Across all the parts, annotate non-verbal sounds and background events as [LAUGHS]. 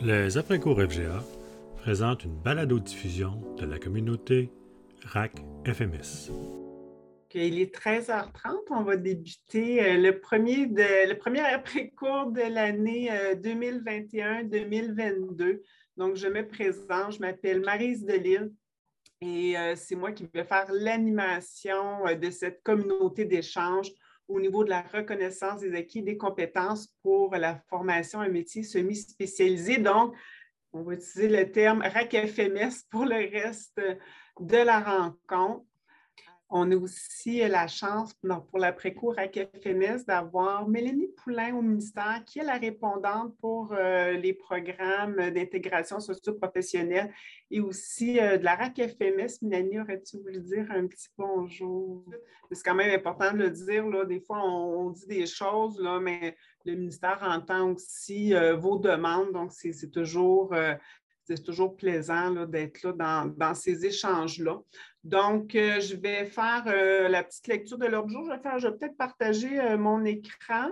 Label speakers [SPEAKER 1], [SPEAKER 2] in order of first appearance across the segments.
[SPEAKER 1] Les après-cours FGA présentent une balado-diffusion de la communauté RAC FMS.
[SPEAKER 2] Il est 13h30. On va débuter euh, le premier, premier après-cours de l'année 2021-2022. Euh, Donc, je me présente. Je m'appelle Marise Delille et euh, c'est moi qui vais faire l'animation de cette communauté d'échange au niveau de la reconnaissance des acquis des compétences pour la formation à un métier semi-spécialisé. Donc, on va utiliser le terme RAC-FMS pour le reste de la rencontre. On a aussi la chance pour l'après-cours à KFMS d'avoir Mélanie Poulain au ministère, qui est la répondante pour euh, les programmes d'intégration socio-professionnelle et aussi euh, de la RAC FMS. Mélanie, aurais-tu voulu dire un petit bonjour? C'est quand même important de le dire. Là. Des fois, on, dit des choses, là, mais le ministère entend aussi euh, vos demandes. Donc, c'est toujours c'est toujours plaisant d'être là dans, ces échanges-là. Donc, euh, je vais faire euh, la petite lecture de l'ordre du jour. Je vais, peut-être partager euh, mon écran.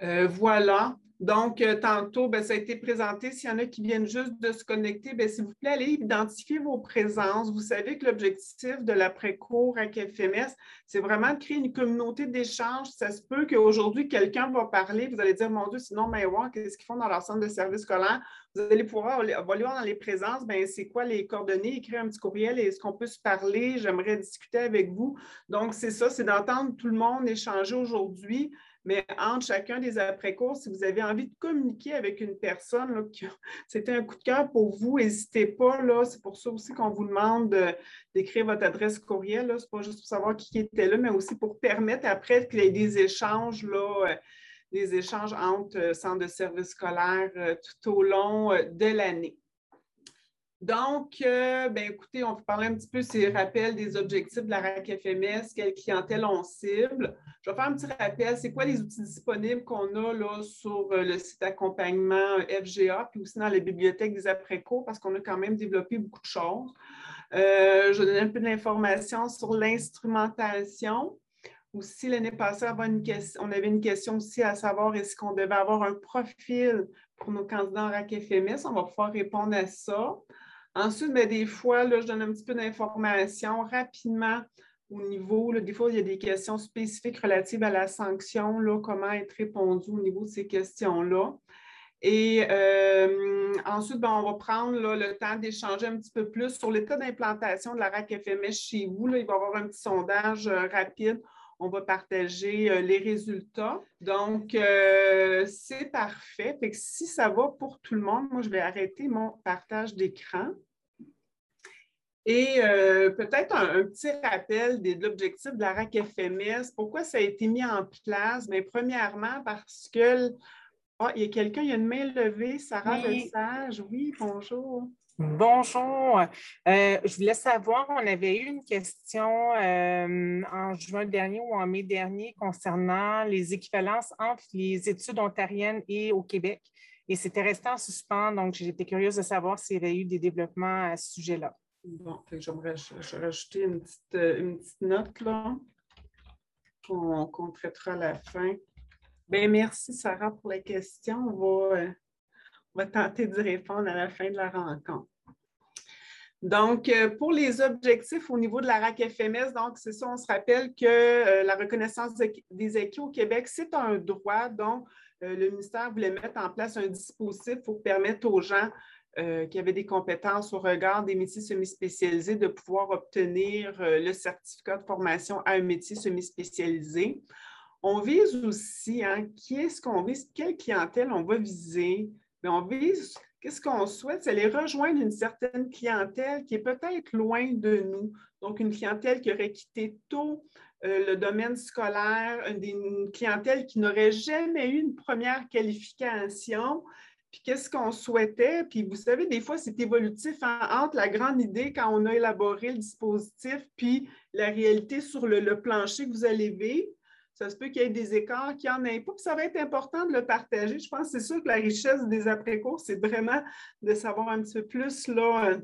[SPEAKER 2] voilà. Donc, euh, tantôt, ben, ça a été présenté. S'il y en a qui viennent juste de se connecter, ben, s'il vous plaît, allez identifier vos présences. Vous savez que l'objectif de l'après-cours à KFMS, c'est vraiment de créer une communauté d'échange. Ça se peut qu'aujourd'hui, quelqu'un va parler, vous allez dire, mon Dieu, sinon, mais voir qu'est-ce qu'ils font dans leur centre de service scolaire? Vous allez pouvoir aller voir dans les présences, ben, c'est quoi les coordonnées, écrire un petit courriel, est-ce qu'on peut se parler? J'aimerais discuter avec vous. Donc, c'est ça, c'est d'entendre tout le monde échanger aujourd'hui. Mais entre chacun des après-cours, si vous avez envie de communiquer avec une personne, qui [LAUGHS] c'était un coup de cœur pour vous, n'hésitez pas. C'est pour ça aussi qu'on vous demande d'écrire votre adresse courriel. Ce n'est pas juste pour savoir qui était là, mais aussi pour permettre après qu'il y ait des échanges, là, euh, des échanges entre euh, centres de services scolaires euh, tout au long de l'année. Donc, euh, ben, écoutez, on va parler un petit peu ces rappels des objectifs de la RAC FMS, quelle clientèle on cible. Je vais faire un petit rappel, c'est quoi les outils disponibles qu'on a là, sur euh, le site accompagnement euh, FGA, puis aussi dans les bibliothèques des après-cours, parce qu'on a quand même développé beaucoup de choses. je vais donner un peu d'informations sur l'instrumentation. Aussi, l'année passée, on avait une question aussi à savoir est-ce qu'on devait avoir un profil pour nos candidats en RAC FMS. On va pouvoir répondre à ça. Ensuite, ben, des fois, là, je donne un petit peu d'informations rapidement au niveau, des fois, il y a des questions spécifiques relatives à la sanction, là, comment être répondu au niveau de ces questions-là. Et euh, ensuite, ben, on va prendre le temps d'échanger un petit peu plus sur l'état d'implantation de la RAC FMS chez vous. Là, il va y avoir un petit sondage euh, rapide. On va partager euh, les résultats. Donc, c'est parfait. Fait que si ça va pour tout le monde, moi, je vais arrêter mon partage d'écran. Et euh, peut-être un, petit rappel de, l'objectif de la RAC FMS. Pourquoi ça a été mis en place? Mais premièrement, parce que ah, il y a quelqu'un, il y a une main levée, Sarah oui. Lesage. Oui, bonjour.
[SPEAKER 3] Bonjour. Euh, je voulais savoir, on avait eu une question euh, en juin dernier ou en mai dernier concernant les équivalences entre les études ontariennes et au Québec. Et c'était resté en suspens, donc j'étais curieuse de savoir s'il y avait eu des développements à ce sujet-là.
[SPEAKER 2] Bon, j'aimerais rajouter une petite, euh, une petite note là qu'on traitera à la fin. Bien, merci Sarah pour la question. On va, va tenter d'y répondre à la fin de la rencontre. Donc, euh, pour les objectifs au niveau de la RAC FMS, donc c'est ça, on se rappelle que la reconnaissance des acquis au Québec, c'est un droit. Donc, le ministère voulait mettre en place un dispositif pour permettre aux gens euh, qui avaient des compétences au regard des métiers semi-spécialisés de pouvoir obtenir euh, le certificat de formation à un métier semi-spécialisé. On vise aussi, hein, qui est-ce qu'on vise, quelle clientèle on va viser? Mais on vise, qu'est-ce qu'on souhaite? C'est les rejoindre une certaine clientèle qui est peut-être loin de nous. Donc, une clientèle qui aurait quitté tôt euh, le domaine scolaire, une clientèle qui n'aurait jamais eu une première qualification, puis qu'est-ce qu'on souhaitait? Puis vous savez, des fois, c'est évolutif hein, entre la grande idée quand on a élaboré le dispositif, puis la réalité sur le, plancher que vous allez vivre. Ça se peut qu'il y ait des écarts, qu'il n'y en ait pas. Puis ça va être important de le partager. Je pense que c'est sûr que la richesse des après-cours, c'est vraiment de savoir un petit peu plus là, euh,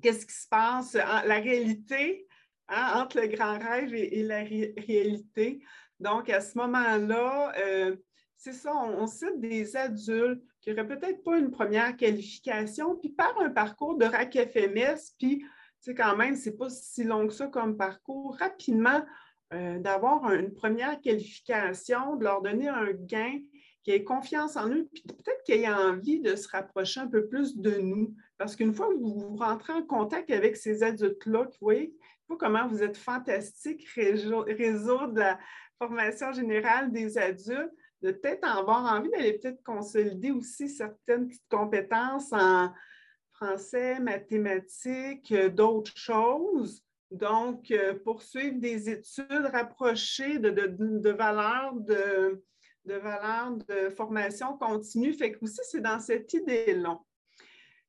[SPEAKER 2] qu'est-ce qui se passe, la réalité hein, entre le grand rêve et, la réalité. Donc, à ce moment-là, euh, c'est ça, on, cite des adultes qui n'auraient peut-être pas une première qualification, puis par un parcours de RAC FMS, puis c'est quand même, c'est pas si long que ça comme parcours, rapidement euh, d'avoir une première qualification, de leur donner un gain, qui aient confiance en eux, puis peut-être qu'ils aient envie de se rapprocher un peu plus de nous. Parce qu'une fois que vous rentrez en contact avec ces adultes-là, vous voyez comment vous êtes fantastique, réseau, de la formation générale des adultes, de peut-être avoir envie d'aller peut-être consolider aussi certaines petites compétences en français, mathématiques, euh, d'autres choses. Donc, euh, poursuivre des études rapprochées de, de valeurs de, de valeur de formation continue. Fait que aussi, c'est dans cette idée-là.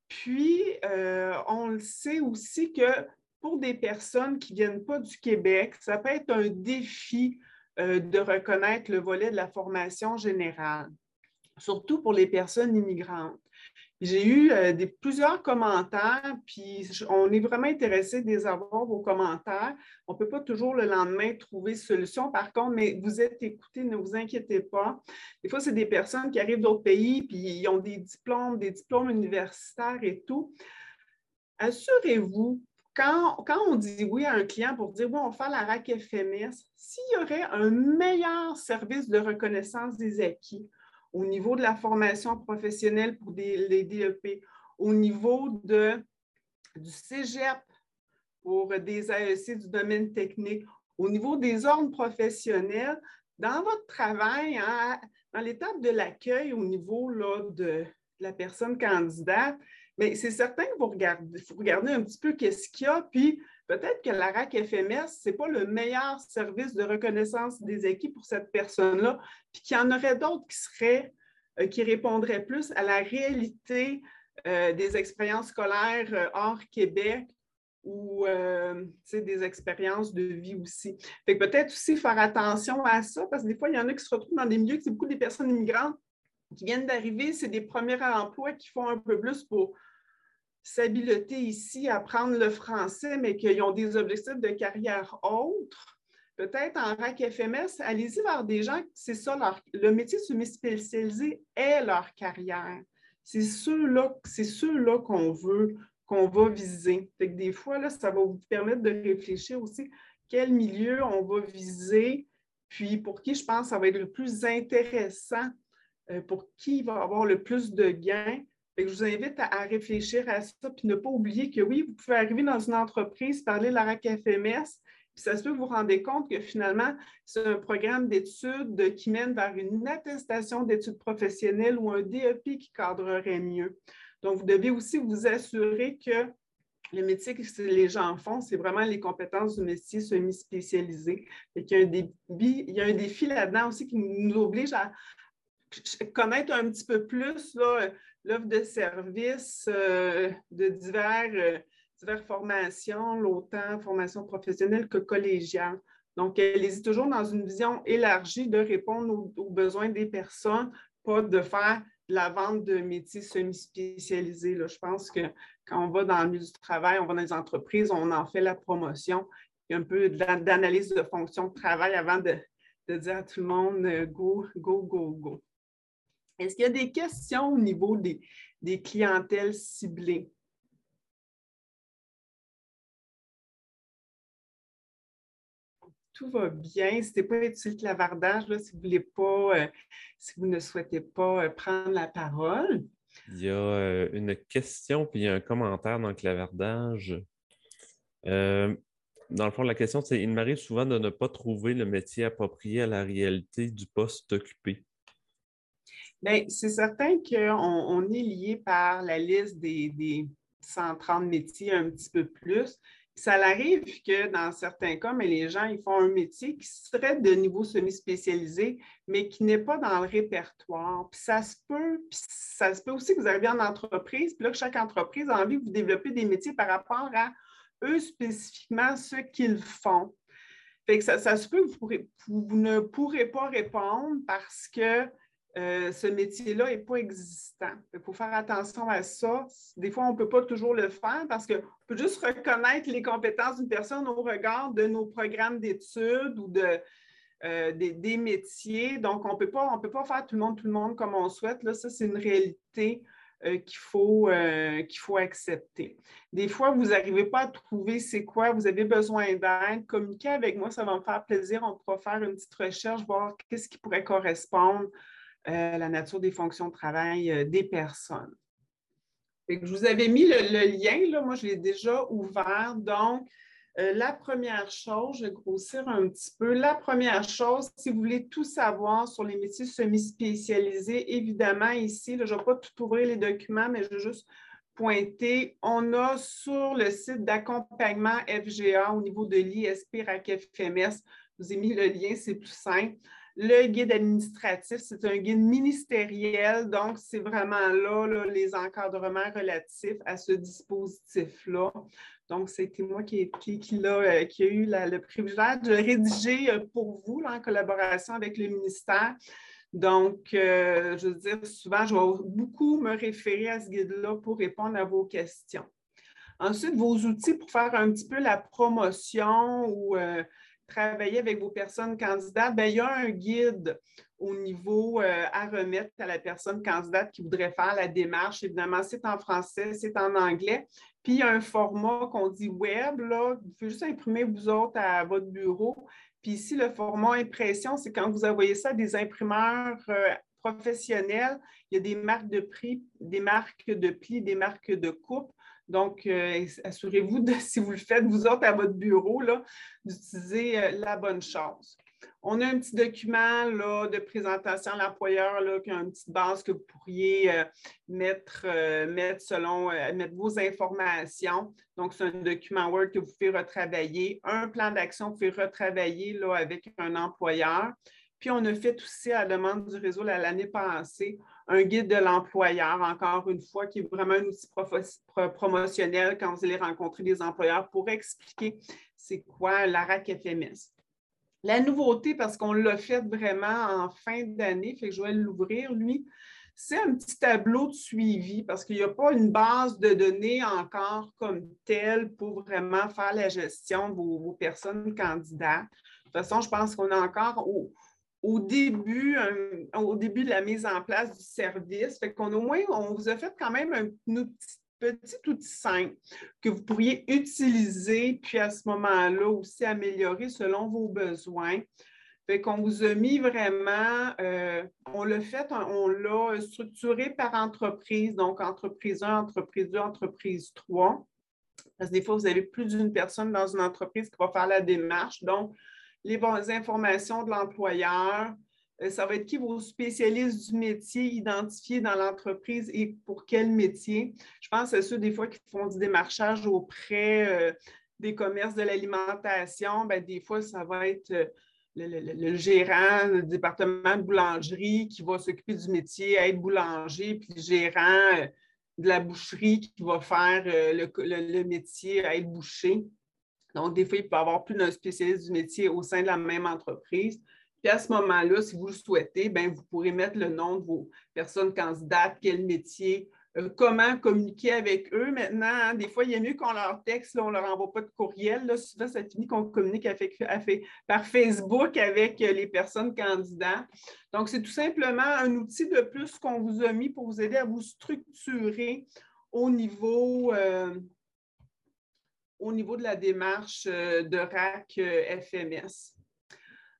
[SPEAKER 2] Puis, euh, on le sait aussi que pour des personnes qui ne viennent pas du Québec, ça peut être un défi euh, de reconnaître le volet de la formation générale, surtout pour les personnes immigrantes. J'ai eu euh, des, plusieurs commentaires, puis on est vraiment intéressé de les avoir, vos commentaires. On ne peut pas toujours le lendemain trouver solution. Par contre, mais vous êtes écoutés, ne vous inquiétez pas. Des fois, c'est des personnes qui arrivent d'autres pays, puis ils ont des diplômes, des diplômes universitaires et tout. Assurez-vous, quand, quand, on dit oui à un client pour dire, oui, on fait la RAC FMS, s'il y aurait un meilleur service de reconnaissance des acquis, au niveau de la formation professionnelle pour les DEP, au niveau de, du cégep pour des AEC du domaine technique, au niveau des ordres professionnels, dans votre travail, hein, dans l'étape de l'accueil au niveau là, de la personne candidate, c'est certain que vous regardez, un petit peu qu'est-ce qu'il y a, puis peut-être que la RAC FMS, ce n'est pas le meilleur service de reconnaissance des équipes pour cette personne-là, puis qu'il y en aurait d'autres qui seraient, euh, qui répondraient plus à la réalité euh, des expériences scolaires euh, hors Québec ou des expériences de vie aussi. peut-être aussi faire attention à ça, parce que des fois, il y en a qui se retrouvent dans des milieux, c'est beaucoup des personnes immigrantes qui viennent d'arriver, c'est des premiers emplois qui font un peu plus pour s'habileter ici, apprendre le français, mais qu'ils ont des objectifs de carrière autres, peut-être en RAC FMS, allez-y vers des gens, c'est ça, leur, le métier semi-spécialisé est leur carrière. C'est ceux-là ceux qu'on veut, qu'on va viser. Fait que des fois, ça va vous permettre de réfléchir aussi quel milieu on va viser, puis pour qui je pense ça va être le plus intéressant, euh, pour qui va avoir le plus de gains je vous invite à, réfléchir à ça, puis ne pas oublier que oui, vous pouvez arriver dans une entreprise, parler de la RAC FMS, puis ça se peut que vous vous rendez compte que finalement, c'est un programme d'études qui mène vers une attestation d'études professionnelles ou un DEP qui cadrerait mieux. Donc, vous devez aussi vous assurer que le métier que les gens font, c'est vraiment les compétences du métier semi-spécialisé. Il, il y a un défi là-dedans aussi qui nous oblige à connaître un petit peu plus là, l'offre de services euh, de divers, euh, diverses formations, l'autant formation professionnelle que collégiale. Donc, elle est toujours dans une vision élargie de répondre aux, besoins des personnes, pas de faire de la vente de métiers semi-spécialisés. Je pense que quand on va dans le milieu du travail, on va dans les entreprises, on en fait la promotion. Il y a un peu d'analyse de fonction de travail avant de, dire à tout le monde euh, go, go, go, go. Est-ce qu'il y a des questions au niveau des, clientèles ciblées? Tout va bien. Ce n'est pas utile clavardage là, si vous voulez pas, euh, si vous ne souhaitez pas euh, prendre la parole.
[SPEAKER 4] Il y a euh, une question puis il y a un commentaire dans le clavardage. dans le fond, la question, c'est il m'arrive souvent de ne pas trouver le métier approprié à la réalité du poste occupé.
[SPEAKER 2] Bien, c'est certain qu'on est lié par la liste des, 130 métiers un petit peu plus. Ça arrive que dans certains cas, mais les gens ils font un métier qui serait de niveau semi-spécialisé, mais qui n'est pas dans le répertoire. Puis ça se peut, puis ça se peut aussi que vous arrivez en entreprise, puis là, que chaque entreprise a envie de vous développer des métiers par rapport à eux spécifiquement, ce qu'ils font. Fait que ça, se peut que vous ne pourrez pas répondre parce que euh, ce métier-là n'est pas existant. Il faut faire attention à ça. Des fois, on ne peut pas toujours le faire parce qu'on peut juste reconnaître les compétences d'une personne au regard de nos programmes d'études ou de, des, métiers. Donc, on ne peut pas faire tout le monde, tout le monde comme on souhaite. Là, ça, c'est une réalité qu'il faut, qu'il faut accepter. Des fois, vous n'arrivez pas à trouver c'est quoi, vous avez besoin d'aide, communiquez avec moi, ça va me faire plaisir. On pourra faire une petite recherche, voir qu'est-ce qui pourrait correspondre à la nature des fonctions de travail des personnes je vous avais mis le, lien, là, moi je l'ai déjà ouvert. Donc, euh, la première chose, je vais grossir un petit peu. La première chose, si vous voulez tout savoir sur les métiers semi-spécialisés, évidemment, ici, je ne vais pas tout ouvrir les documents, mais je vais juste pointer. On a sur le site d'accompagnement FGA au niveau de l'ISP RAC FMS, je vous ai mis le lien, c'est plus simple. Le guide administratif, c'est un guide ministériel, donc c'est vraiment là, les encadrements relatifs à ce dispositif-là. Donc, c'était moi qui, qui, a, qui a eu le privilège de rédiger euh, pour vous en collaboration avec le ministère. Donc, euh, je veux dire, souvent, je vais beaucoup me référer à ce guide-là pour répondre à vos questions. Ensuite, vos outils pour faire un petit peu la promotion ou euh, travailler avec vos personnes candidates, bien, il y a un guide au niveau euh, à remettre à la personne candidate qui voudrait faire la démarche. Évidemment, c'est en français, c'est en anglais. Puis, il y a un format qu'on dit web, là, vous pouvez juste imprimer vous autres à votre bureau. Puis ici, le format impression, c'est quand vous envoyez ça à des imprimeurs euh, professionnels, il y a des marques de prix, des marques de pli, des marques de coupe. Donc, euh, assurez-vous, [LAUGHS] si vous le faites, vous autres, à votre bureau, d'utiliser euh, la bonne chose. On a un petit document là, de présentation à l'employeur qui a une petite base que vous pourriez euh, mettre, mettre selon mettre vos informations. Donc, c'est un document Word que vous pouvez retravailler. Un plan d'action que vous pouvez retravailler là, avec un employeur. Puis, on a fait aussi à la demande du réseau l'année passée un guide de l'employeur, encore une fois, qui est vraiment un outil promotionnel quand vous allez rencontrer des employeurs pour expliquer c'est quoi l'ARAC FMS. La nouveauté, parce qu'on l'a fait vraiment en fin d'année, fait que je vais l'ouvrir, lui, c'est un petit tableau de suivi parce qu'il n'y a pas une base de données encore comme telle pour vraiment faire la gestion de vos, vos personnes candidates. De toute façon, je pense qu'on est encore au, au début, au début de la mise en place du service. Fait qu'on au moins, on vous a fait quand même un, petit, outil simple que vous pourriez utiliser, puis à ce moment-là aussi améliorer selon vos besoins. Fait qu'on vous a mis vraiment, euh, on l'a fait, on l'a structuré par entreprise, donc entreprise 1, entreprise 2, entreprise 3. Parce que des fois, vous avez plus d'une personne dans une entreprise qui va faire la démarche. Donc, les bonnes informations de l'employeur. Euh, ça va être qui vos spécialistes du métier identifiés dans l'entreprise et pour quel métier. Je pense à ceux des fois qui font du démarchage auprès euh, des commerces de l'alimentation. Ben, des fois, ça va être euh, le, gérant du département de boulangerie qui va s'occuper du métier, être boulanger, puis le gérant de la boucherie qui va faire le, le métier, être boucher. Donc, des fois, il peut y avoir plus d'un spécialiste du métier au sein de la même entreprise. Puis à ce moment-là, si vous le souhaitez, bien, vous pourrez mettre le nom de vos personnes candidates, quel métier, euh, comment communiquer avec eux. Maintenant, hein. des fois, il a mieux qu'on leur texte, on ne leur envoie pas de courriel. Là, souvent, ça finit qu'on communique par Facebook avec euh, les personnes candidates. Donc, c'est tout simplement un outil de plus qu'on vous a mis pour vous aider à vous structurer au niveau, euh, au niveau de la démarche euh, de RAC euh, FMS.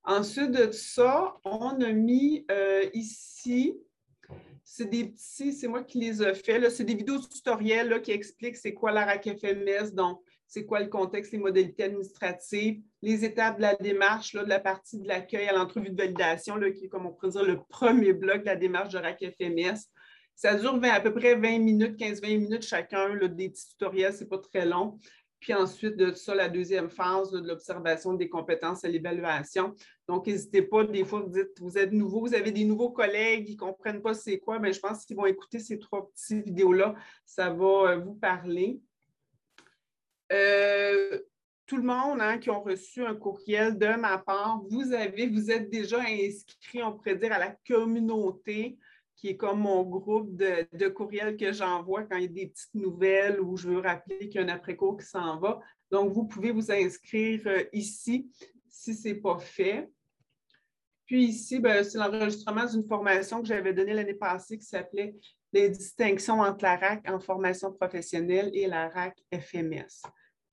[SPEAKER 2] Ensuite de ça, on a mis euh, ici, c'est des petits, c'est moi qui les ai faits, c'est des vidéos tutoriels qui expliquent c'est quoi la RAC FMS, donc c'est quoi le contexte, les modalités administratives, les étapes de la démarche, là, de la partie de l'accueil à l'entrevue de validation, là, qui est, comme on pourrait dire, le premier bloc de la démarche de RAC FMS. Ça dure à peu près 20 minutes, 15-20 minutes chacun, des petits tutoriels, ce n'est pas très long. Puis ensuite de ça, la deuxième phase de l'observation des compétences et l'évaluation. Donc, n'hésitez pas, des fois, vous dites, vous êtes nouveau, vous avez des nouveaux collègues qui ne comprennent pas c'est quoi, mais je pense qu'ils vont écouter ces trois petites vidéos-là, ça va euh, vous parler. Euh, tout le monde hein, qui ont reçu un courriel de ma part, vous avez, vous êtes déjà inscrit, on pourrait dire, à la communauté qui est comme mon groupe de, de courriels que j'envoie quand il y a des petites nouvelles ou je veux rappeler qu'il y a un après-cours qui s'en va. Donc, vous pouvez vous inscrire euh, ici si ce n'est pas fait. Puis ici, ben, c'est l'enregistrement d'une formation que j'avais donnée l'année passée qui s'appelait Les distinctions entre la RAC en formation professionnelle et la RAC FMS.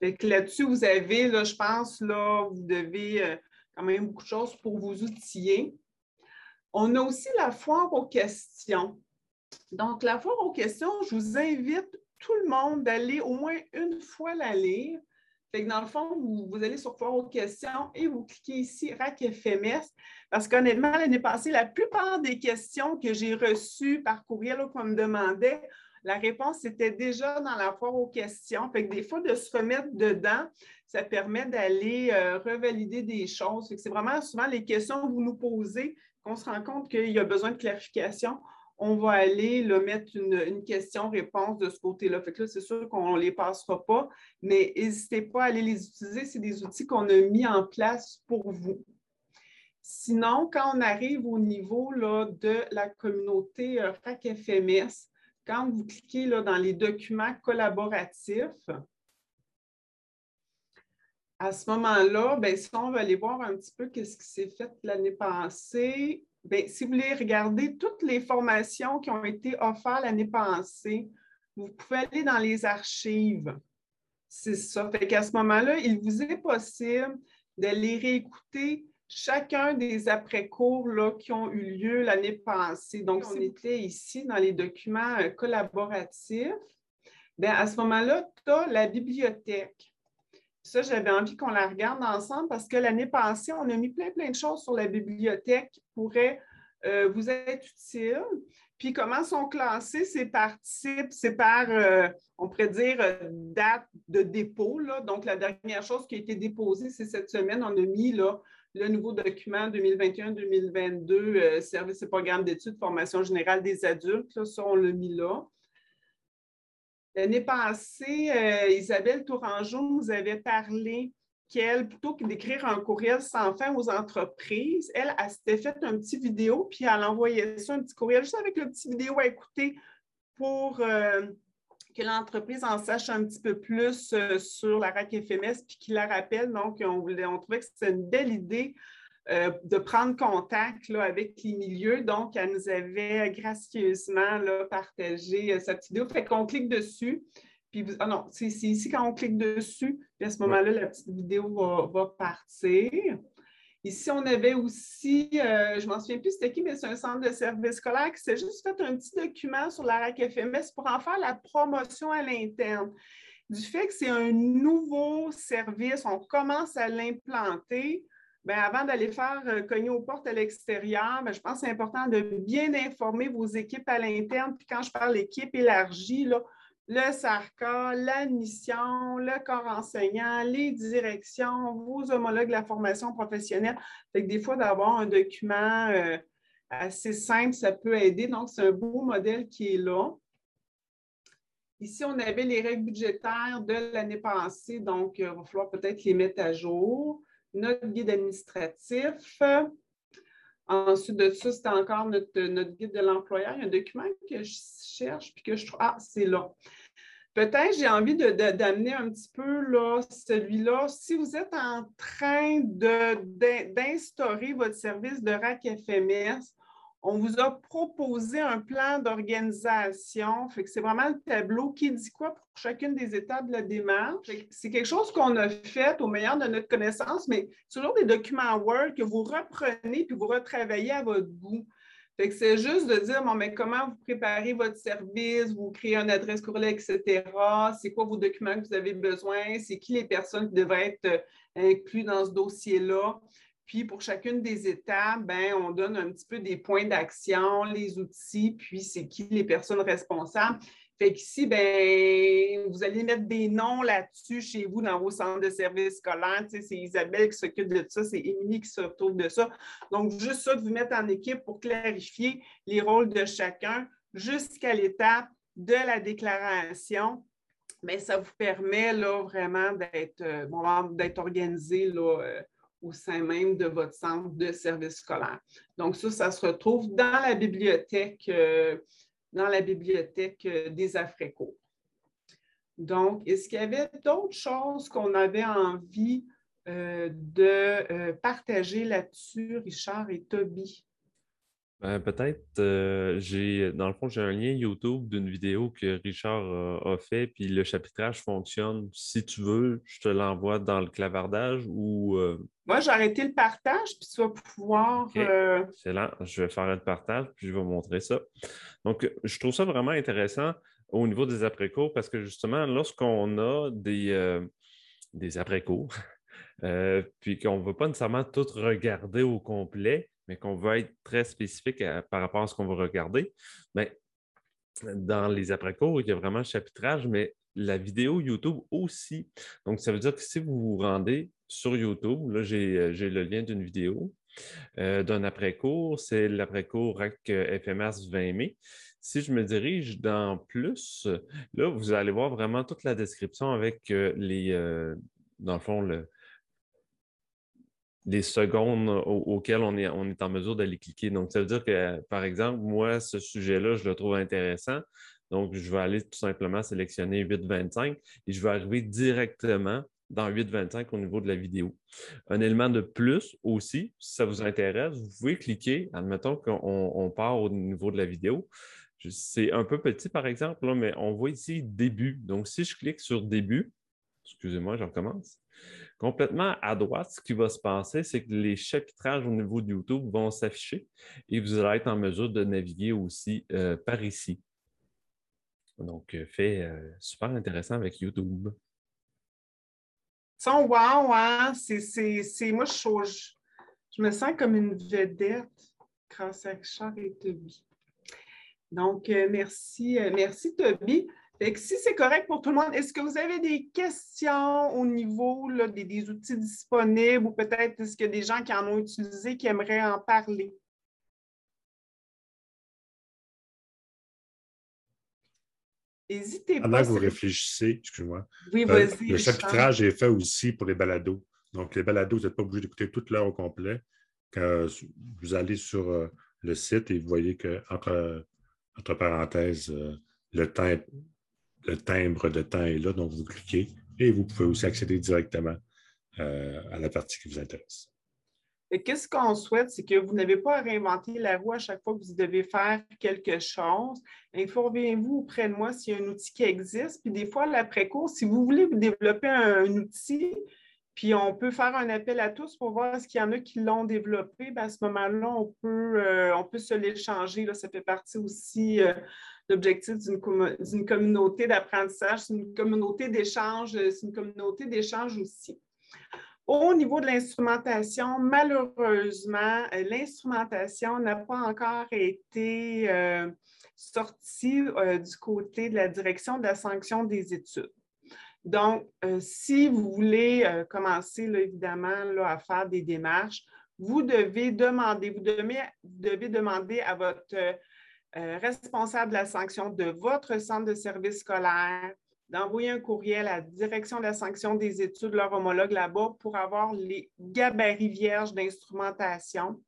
[SPEAKER 2] là-dessus, vous avez, là, je pense, là, vous devez euh, quand même beaucoup de choses pour vous outiller. On a aussi la foire aux questions. Donc, la foire aux questions, je vous invite tout le monde d'aller au moins une fois la lire. Fait que dans le fond, vous, allez sur Foire aux questions et vous cliquez ici RAC FMS parce qu'honnêtement, l'année passée, la plupart des questions que j'ai reçues par courriel qu'on me demandait, la réponse était déjà dans la foire aux questions. Fait que des fois, de se remettre dedans, ça permet d'aller euh, revalider des choses. C'est vraiment souvent les questions que vous nous posez qu'on se rend compte qu'il y a besoin de clarification on va aller le mettre une, question-réponse de ce côté-là. Là, c'est sûr qu'on ne les passera pas, mais n'hésitez pas à aller les utiliser. C'est des outils qu'on a mis en place pour vous. Sinon, quand on arrive au niveau là, de la communauté euh, FAC FMS, quand vous cliquez là, dans les documents collaboratifs, à ce moment-là, ben, si on va aller voir un petit peu ce qui s'est fait l'année passée, Bien, si vous voulez regarder toutes les formations qui ont été offertes l'année passée, vous pouvez aller dans les archives. C'est ça. Fait qu'à ce moment-là, il vous est possible d'aller réécouter chacun des après-cours qui ont eu lieu l'année passée. Donc, on était ici dans les documents euh, collaboratifs. Bien, à ce moment-là, tu as la bibliothèque. Ça, j'avais envie qu'on la regarde ensemble parce que l'année passée, on a mis plein, plein de choses sur la bibliothèque qui pourraient euh, vous être utiles. Puis comment sont classés ces participes? C'est par, euh, on pourrait dire, euh, date de dépôt. Donc, la dernière chose qui a été déposée, c'est cette semaine. On a mis là, le nouveau document 2021-2022, service et programme d'études, formation générale des adultes. Là, ça, on l'a mis là. L'année passée, euh, Isabelle Tourangeau nous avait parlé qu'elle, plutôt que d'écrire un courriel sans fin aux entreprises, elle, elle s'était fait un petit vidéo, puis elle envoyait ça, un petit courriel, juste avec le petit vidéo à écouter pour euh, que l'entreprise en sache un petit peu plus euh, sur la RAC FMS, puis qu'il la rappelle. Donc, on, on trouvait que c'était une belle idée euh, de prendre contact avec les milieux. Donc, elle nous avait gracieusement là, partagé euh, cette vidéo. Fait qu'on clique dessus. Puis, ah non, c'est ici quand on clique dessus. Puis à ce moment-là, la petite vidéo va, partir. Ici, on avait aussi, euh, je ne m'en souviens plus c'était qui, mais c'est un centre de service scolaire qui s'est juste fait un petit document sur la RAC FMS pour en faire la promotion à l'interne. Du fait que c'est un nouveau service, on commence à l'implanter, Bien, avant d'aller faire euh, cogner aux portes à l'extérieur, ben, je pense que c'est important de bien informer vos équipes à l'interne. Puis quand je parle d'équipe élargie, le SARCA, la mission, le corps enseignant, les directions, vos homologues de la formation professionnelle. Fait que des fois, d'avoir un document euh, assez simple, ça peut aider. Donc, c'est un beau modèle qui est là. Ici, on avait les règles budgétaires de l'année passée, donc euh, il va falloir peut-être les mettre à jour notre guide administratif. Ensuite de ça, c'est encore notre, guide de l'employeur. Il y a un document que je cherche puis que je trouve. Ah, c'est là. Peut-être j'ai envie d'amener un petit peu là, celui-là. Si vous êtes en train d'instaurer votre service de RAC FMS, on vous a proposé un plan d'organisation. c'est vraiment le tableau qui dit quoi pour chacune des étapes de la démarche. C'est quelque chose qu'on a fait au meilleur de notre connaissance, mais toujours des documents Word que vous reprenez puis vous retravaillez à votre goût. c'est juste de dire, mais comment vous préparez votre service, vous créez une adresse courriel, etc. C'est quoi vos documents que vous avez besoin? C'est qui les personnes qui devraient être euh, inclus dans ce dossier-là? Puis pour chacune des étapes, ben, on donne un petit peu des points d'action, les outils, puis c'est qui les personnes responsables. Fait qu'ici, ben, vous allez mettre des noms là-dessus chez vous dans vos centres de services scolaires. c'est Isabelle qui s'occupe de ça, c'est Émilie qui s'occupe de ça. Donc, juste ça de vous mettre en équipe pour clarifier les rôles de chacun jusqu'à l'étape de la déclaration. Mais ça vous permet là, vraiment d'être euh, organisé là, euh, au sein même de votre centre de service scolaire. Donc, ça, ça se retrouve dans la bibliothèque, euh, dans la bibliothèque euh, des Afréco. Donc, est-ce qu'il y avait d'autres choses qu'on avait envie de partager là-dessus, Richard et Toby?
[SPEAKER 4] Ben, peut-être, euh, j'ai, dans le fond, j'ai un lien YouTube d'une vidéo que Richard euh, a fait, puis le chapitrage fonctionne. Si tu veux, je te l'envoie dans le clavardage ou. Euh,
[SPEAKER 2] Moi, j'ai arrêté le partage, puis tu vas pouvoir.
[SPEAKER 4] Excellent. Je vais faire le partage, puis je vais montrer ça. Donc, je trouve ça vraiment intéressant au niveau des après-cours parce que justement, lorsqu'on a des, des après-cours, [LAUGHS] puis qu'on ne veut pas nécessairement tout regarder au complet, mais qu'on veut être très spécifique par rapport à ce qu'on veut regarder, mais dans les après-cours, il y a vraiment le chapitrage, mais la vidéo YouTube aussi. Donc, ça veut dire que si vous vous rendez sur YouTube, là, j'ai euh, le lien d'une vidéo euh, d'un après-cours, c'est l'après-cours RAC FMS 20 mai. Si je me dirige dans plus, là, vous allez voir vraiment toute la description avec euh, les, dans le fond, le, les secondes auxquelles on est, en mesure d'aller cliquer. Donc, ça veut dire que, par exemple, moi, ce sujet-là, je le trouve intéressant. Donc, je vais aller tout simplement sélectionner 8.25 et je vais arriver directement dans 8.25 au niveau de la vidéo. Un élément de plus aussi, si ça vous intéresse, vous pouvez cliquer, admettons qu'on part au niveau de la vidéo. C'est un peu petit, par exemple, mais on voit ici début. Donc, si je clique sur début, excusez-moi, je recommence. Complètement à droite, ce qui va se passer, c'est que les chapitrages au niveau de YouTube vont s'afficher et vous allez être en mesure de naviguer aussi euh, par ici. Donc, euh, fait euh, super intéressant avec YouTube.
[SPEAKER 2] Son wow, hein? C'est, moi, je, je, me sens comme une vedette grâce à Richard et Toby. Donc, merci, merci Toby si c'est correct pour tout le monde, est-ce que vous avez des questions au niveau des, outils disponibles ou peut-être est-ce qu'il y a des gens qui en ont utilisé qui aimeraient en parler? N'hésitez pas.
[SPEAKER 1] Pendant que vous réfléchissez, excusez-moi.
[SPEAKER 2] Oui, euh, vas-y.
[SPEAKER 1] le chapitrage est fait aussi pour les balados. Donc, les balados, vous n'êtes pas obligé d'écouter toute l'heure au complet. Quand vous allez sur euh, le site et vous voyez qu'entre entre parenthèses, euh, le temps le timbre de temps est là, donc vous cliquez et vous pouvez aussi accéder directement euh, à la partie qui vous intéresse.
[SPEAKER 2] Qu'est-ce qu'on souhaite, c'est que vous n'avez pas à réinventer la roue à chaque fois que vous devez faire quelque chose. Informez-vous auprès de moi s'il y a un outil qui existe. Puis des fois, l'après-cours, si vous voulez vous développer un, outil, puis on peut faire un appel à tous pour voir ce qu'il y en a qui l'ont développé. Ben, à ce moment-là, on peut, euh, on peut se l'échanger. Ça fait partie aussi euh, l'objectif d'une communauté d'apprentissage, c'est une communauté d'échange, c'est une communauté d'échange aussi. Au niveau de l'instrumentation, malheureusement, euh, l'instrumentation n'a pas encore été euh, sortie euh, du côté de la direction de la sanction des études. Donc, si vous voulez commencer, évidemment, à faire des démarches, vous devez demander, vous devez demander à votre euh, responsable de la sanction de votre centre de service scolaire d'envoyer un courriel à la direction de la sanction des études, leur homologue là-bas, pour avoir les gabarits vierges d'instrumentation.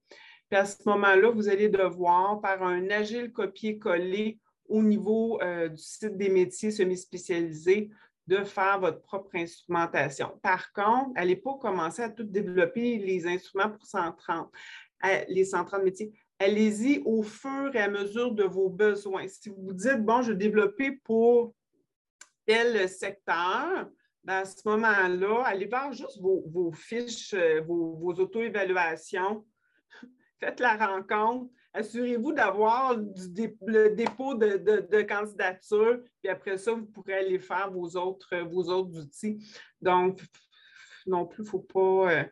[SPEAKER 2] Puis à ce moment-là, vous allez devoir, par un agile copier-coller au niveau euh, du site des métiers semi-spécialisés, de faire votre propre instrumentation. Par contre, n'allez pas commencer à tout développer les instruments pour 130, euh, les 130 métiers allez-y au fur et à mesure de vos besoins. Si vous dites, bon, je vais développer pour tel secteur, ben, à ce moment-là, allez voir juste vos, fiches, euh, vos, auto-évaluations. [LAUGHS] Faites la rencontre. Assurez-vous d'avoir le dépôt de, candidature, puis après ça, vous pourrez aller faire vos autres, vos autres outils. Donc, non plus, il ne faut pas.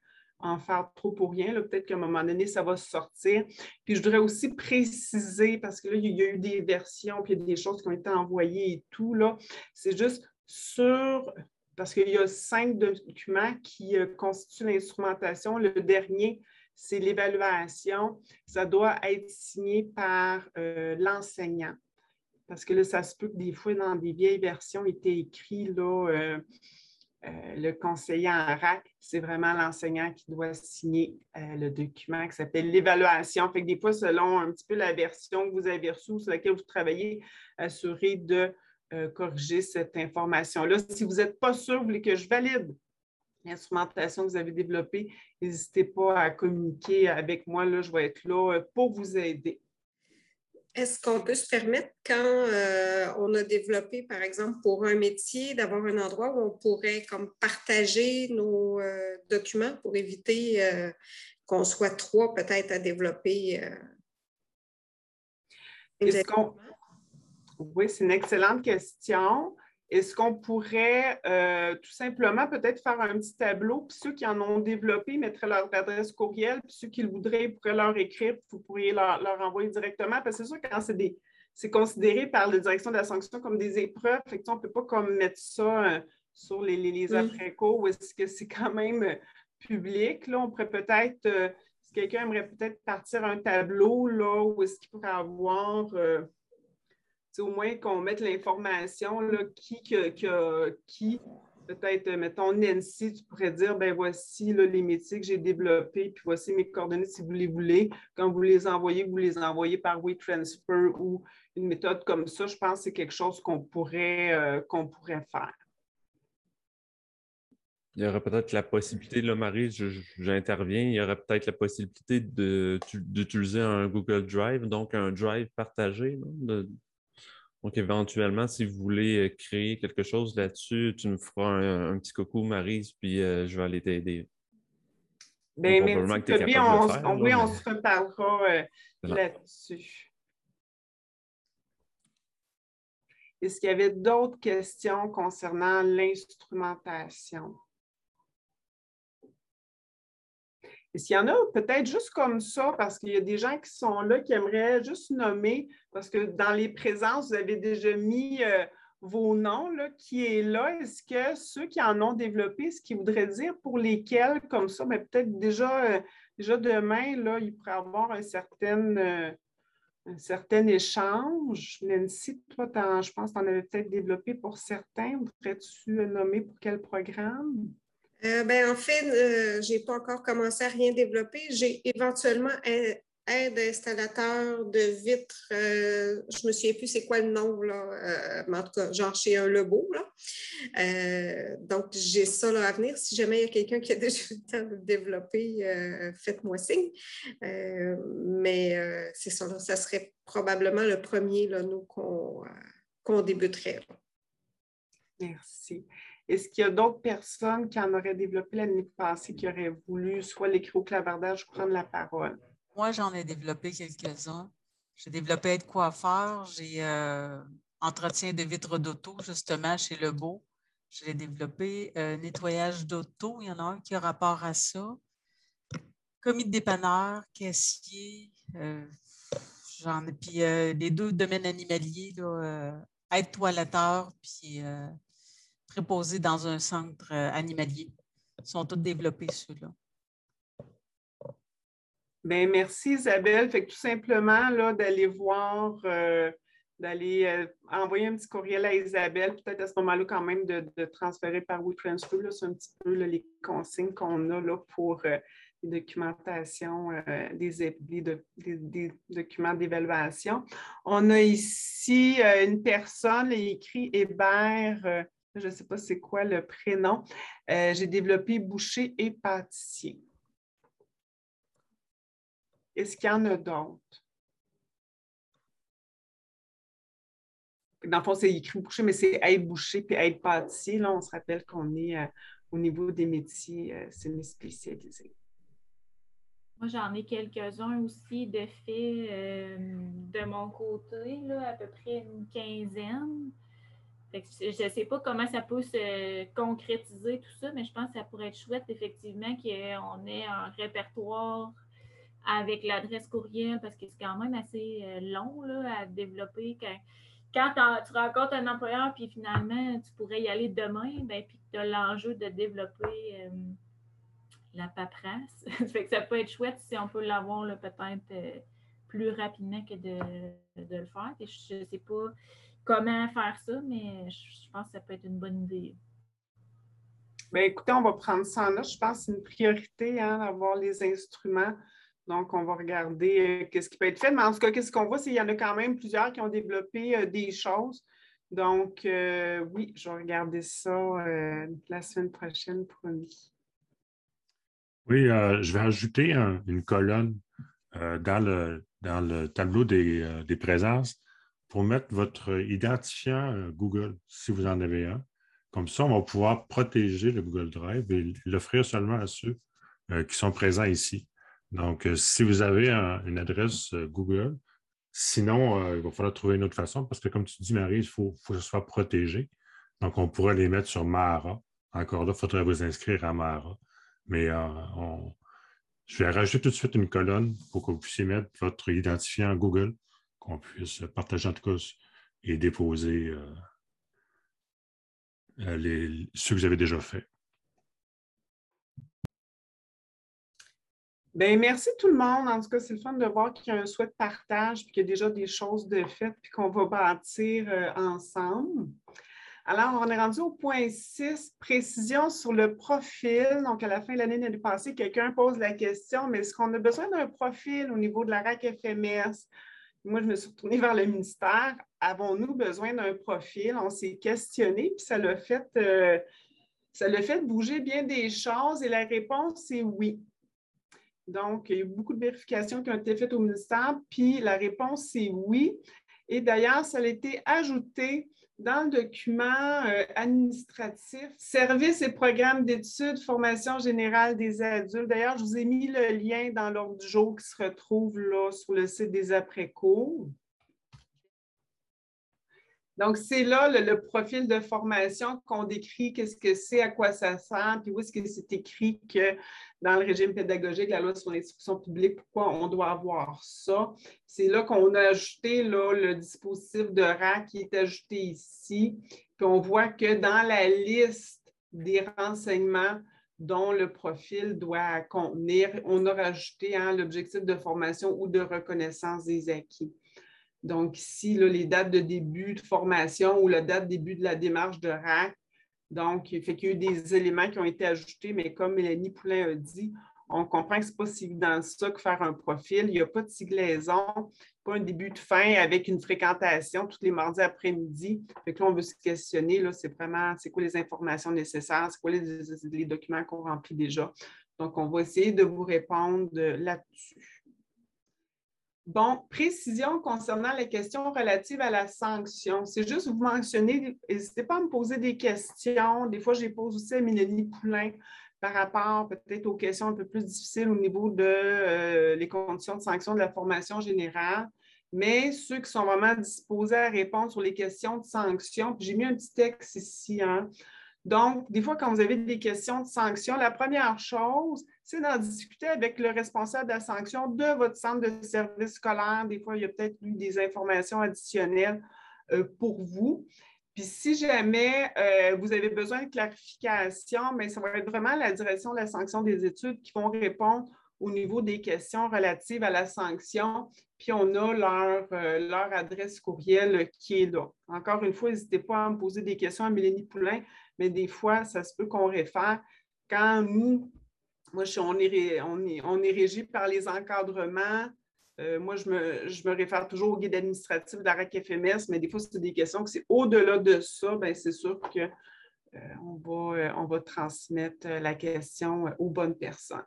[SPEAKER 2] En faire trop pour rien. Peut-être qu'à un moment donné, ça va sortir. Puis je voudrais aussi préciser, parce que là, il y a eu des versions, puis il y a des choses qui ont été envoyées et tout. Là. C'est juste sur, parce qu'il y a cinq documents qui euh, constituent l'instrumentation. Le dernier, c'est l'évaluation. Ça doit être signé par euh, l'enseignant. Parce que là, ça se peut que des fois, dans des vieilles versions, il était écrit là, euh, euh, le conseiller en RAC, c'est vraiment l'enseignant qui doit signer euh, le document qui s'appelle l'évaluation. Fait que des fois, selon un petit peu la version que vous avez reçue sur laquelle vous travaillez, assurez de euh, corriger cette information-là. Si vous n'êtes pas sûr, vous voulez que je valide l'instrumentation que vous avez développée, n'hésitez pas à communiquer avec moi. Là, je vais être là pour vous aider.
[SPEAKER 5] Est-ce qu'on peut se permettre, quand euh, on a développé, par exemple, pour un métier, d'avoir un endroit où on pourrait comme partager nos euh, documents pour éviter euh, qu'on soit trois peut-être à développer?
[SPEAKER 2] Oui, c'est une excellente question. Est-ce qu'on pourrait euh, tout simplement peut-être faire un petit tableau, puis ceux qui en ont développé mettraient leur adresse courriel, puis ceux qui le voudraient pourraient leur écrire, puis vous pourriez leur, envoyer directement, parce que c'est sûr que quand c'est des c'est considéré par la direction de la sanction comme des épreuves, fait on ne peut pas comme mettre ça euh, sur les, les, après-cours, est-ce que c'est quand même euh, public? Là, on pourrait peut-être, si quelqu'un aimerait peut-être partir un tableau, là, où est-ce qu'il pourrait avoir au moins qu'on mette l'information, qui, qui peut-être, mettons, Nancy, tu pourrais dire, ben voici les métiers que j'ai développés, puis voici mes coordonnées si vous les voulez. Quand vous les envoyez, vous les envoyez par WeTransfer ou une méthode comme ça. Je pense que c'est quelque chose qu'on pourrait, euh, pourrait faire.
[SPEAKER 4] Il y aurait peut-être la possibilité, là, Marie, j'interviens, il y aurait peut-être la possibilité d'utiliser un Google Drive, donc un drive partagé, donc, éventuellement, si vous voulez euh, créer quelque chose là-dessus, tu me feras un, petit coucou, Marise, puis euh, je vais aller t'aider.
[SPEAKER 2] Bien, merci, Toby, on, oui, on se reparlera euh, là-dessus. Est-ce qu'il y avait d'autres questions concernant l'instrumentation? S'il y en a peut-être juste comme ça, parce qu'il y a des gens qui sont là qui aimeraient juste nommer, parce que dans les présences, vous avez déjà mis euh, vos noms, là, qui est là. Est-ce que ceux qui en ont développé, ce qui voudrait dire pour lesquels, comme ça, mais peut-être déjà, euh, déjà demain, là, il pourrait y avoir un certain, euh, un certain échange. Nancy, toi, je pense que tu en avais peut-être développé pour certains. Voudrais-tu nommer pour quel programme?
[SPEAKER 5] Euh, ben, en fait, euh, je n'ai pas encore commencé à rien développer. J'ai éventuellement aide installateur de vitres. Euh, je ne me souviens plus c'est quoi le nom, là, mais en tout cas, genre chez un Lebeau. Là. donc, j'ai ça là, à venir. Si jamais il y a quelqu'un qui a [LAUGHS] déjà le temps de développer, faites-moi signe. mais c'est ça, là, ça serait probablement le premier, là, nous, qu'on débuterait.
[SPEAKER 2] Merci. Est-ce qu'il y a d'autres personnes qui en auraient développé l'année passée qui auraient voulu soit l'écrire au clavardage ou prendre la parole?
[SPEAKER 6] Moi, j'en ai développé quelques-uns. J'ai développé être coiffeur, j'ai euh, entretien de vitres d'auto, justement, chez Lebeau. Je l'ai développé. Euh, nettoyage d'auto, il y en a un qui a rapport à ça. Commis de dépanneur, caissier, euh, j'en ai. Puis les deux domaines animaliers, là, être toiletteur, puis préposés dans un centre euh, animalier. Ils sont tous développés, ceux-là.
[SPEAKER 2] Bien, merci Isabelle. Fait tout simplement d'aller voir, euh, d'aller euh, envoyer un petit courriel à Isabelle, peut-être à ce moment-là quand même de, transférer par WeTransfer. C'est un petit peu les consignes qu'on a là, pour les documentations, des, des, documents d'évaluation. On a ici une personne, écrit Hébert je ne sais pas c'est quoi le prénom. Euh, j'ai développé boucher et pâtissier. Est-ce qu'il y en a d'autres? Dans le fond, c'est écrit boucher, mais c'est être boucher puis être pâtissier. Là, on se rappelle qu'on est euh, au niveau des métiers euh, semi-spécialisés.
[SPEAKER 7] Moi, j'en ai quelques-uns aussi de faits de mon côté, là, à peu près une quinzaine je ne sais pas comment ça peut se concrétiser tout ça, mais je pense que ça pourrait être chouette, effectivement, qu'on ait un répertoire avec l'adresse courriel, parce que c'est quand même assez euh, long à développer. Quand, tu rencontres un employeur, puis finalement, tu pourrais y aller demain, ben, puis tu as l'enjeu de développer euh, la paperasse. [LAUGHS] ça peut être chouette si on peut l'avoir peut-être euh, plus rapidement que de, de le faire. je ne sais pas comment faire ça, mais je pense que ça peut être une bonne idée.
[SPEAKER 2] Bien, écoutez, on va prendre ça en note. Je pense que c'est une priorité hein, d'avoir les instruments. Donc, on va regarder euh, ce qui peut être fait. Mais en tout cas, qu'est-ce qu'on voit, c'est qu'il y en a quand même plusieurs qui ont développé euh, des choses. Donc, euh, oui, je vais regarder ça la semaine prochaine, promis.
[SPEAKER 1] Oui, euh, je vais ajouter une colonne euh, dans, le, dans le tableau des, des, présences pour mettre votre identifiant Google, si vous en avez un. Comme ça, on va pouvoir protéger le Google Drive et l'offrir seulement à ceux qui sont présents ici. Donc, si vous avez une adresse Google, sinon, il va falloir trouver une autre façon parce que, comme tu dis, Marie, il faut, que ce soit protégé. Donc, on pourrait les mettre sur Mara. Encore là, il faudrait vous inscrire à Mara. Mais euh, je vais rajouter tout de suite une colonne pour que vous puissiez mettre votre identifiant Google, qu'on puisse partager en tout cas et déposer euh, euh, les, ceux que vous avez déjà faits.
[SPEAKER 2] Bien, merci tout le monde. En tout cas, c'est le fun de voir qu'il y a un souhait de partage, puis qu'il y a déjà des choses de faites, puis qu'on va bâtir ensemble. Alors, on est rendu au point 6, précision sur le profil. Donc, à la fin de l'année l'année passée, quelqu'un pose la question, mais est-ce qu'on a besoin d'un profil au niveau de la RAC FMS? Moi, je me suis retournée vers le ministère. Avons-nous besoin d'un profil? On s'est questionné, puis ça l'a fait, euh, ça l'a fait bouger bien des choses et la réponse est oui. Donc, il y a eu beaucoup de vérifications qui ont été faites au ministère, puis la réponse est oui. Et d'ailleurs, ça a été ajouté dans le document euh, administratif, services et programmes d'études, formation générale des adultes. D'ailleurs, je vous ai mis le lien dans l'ordre du jour qui se retrouve là sur le site des après-cours. Donc, c'est là le, profil de formation qu'on décrit, qu'est-ce que c'est, à quoi ça sert, puis où est-ce que c'est écrit que dans le régime pédagogique, la loi sur l'instruction publique, pourquoi on doit avoir ça. C'est là qu'on a ajouté là, le dispositif de RAC qui est ajouté ici, puis on voit que dans la liste des renseignements dont le profil doit contenir, on a rajouté hein, l'objectif de formation ou de reconnaissance des acquis. Donc, ici, les dates de début de formation ou la date de début de la démarche de RAC. Donc, il fait qu'il y a eu des éléments qui ont été ajoutés, mais comme Mélanie Poulain a dit, on comprend que ce n'est pas si évident ça que faire un profil. Il n'y a pas de siglaison, pas un début de fin avec une fréquentation tous les mardis après-midi. Fait que là, on veut se questionner, là, c'est vraiment, c'est quoi les informations nécessaires, c'est quoi les, les documents qu'on remplit déjà. Donc, on va essayer de vous répondre là-dessus. Bon, précision concernant les questions relatives à la sanction. C'est juste vous mentionner, n'hésitez pas à me poser des questions. Des fois, je les pose aussi à Mélanie Poulain par rapport peut-être aux questions un peu plus difficiles au niveau de euh, les conditions de sanction de la formation générale. Mais ceux qui sont vraiment disposés à répondre sur les questions de sanction, j'ai mis un petit texte ici, hein, donc, des fois, quand vous avez des questions de sanction, la première chose, c'est d'en discuter avec le responsable de la sanction de votre centre de service scolaire. Des fois, il y a peut-être eu des informations additionnelles euh, pour vous. Puis si jamais euh, vous avez besoin de clarification, mais ça va être vraiment la direction de la sanction des études qui vont répondre au niveau des questions relatives à la sanction. Puis on a leur, euh, leur adresse courriel qui est là. Encore une fois, n'hésitez pas à me poser des questions à Mélanie Poulain mais des fois, ça se peut qu'on réfère. Quand nous, moi, on, est, on, est, on est régi par les encadrements. Euh, moi, je me, réfère toujours au guide administratif de FMS, mais des fois, c'est des questions que c'est au-delà de ça, bien, c'est sûr qu'on euh, va, euh, on va transmettre la question aux bonnes personnes.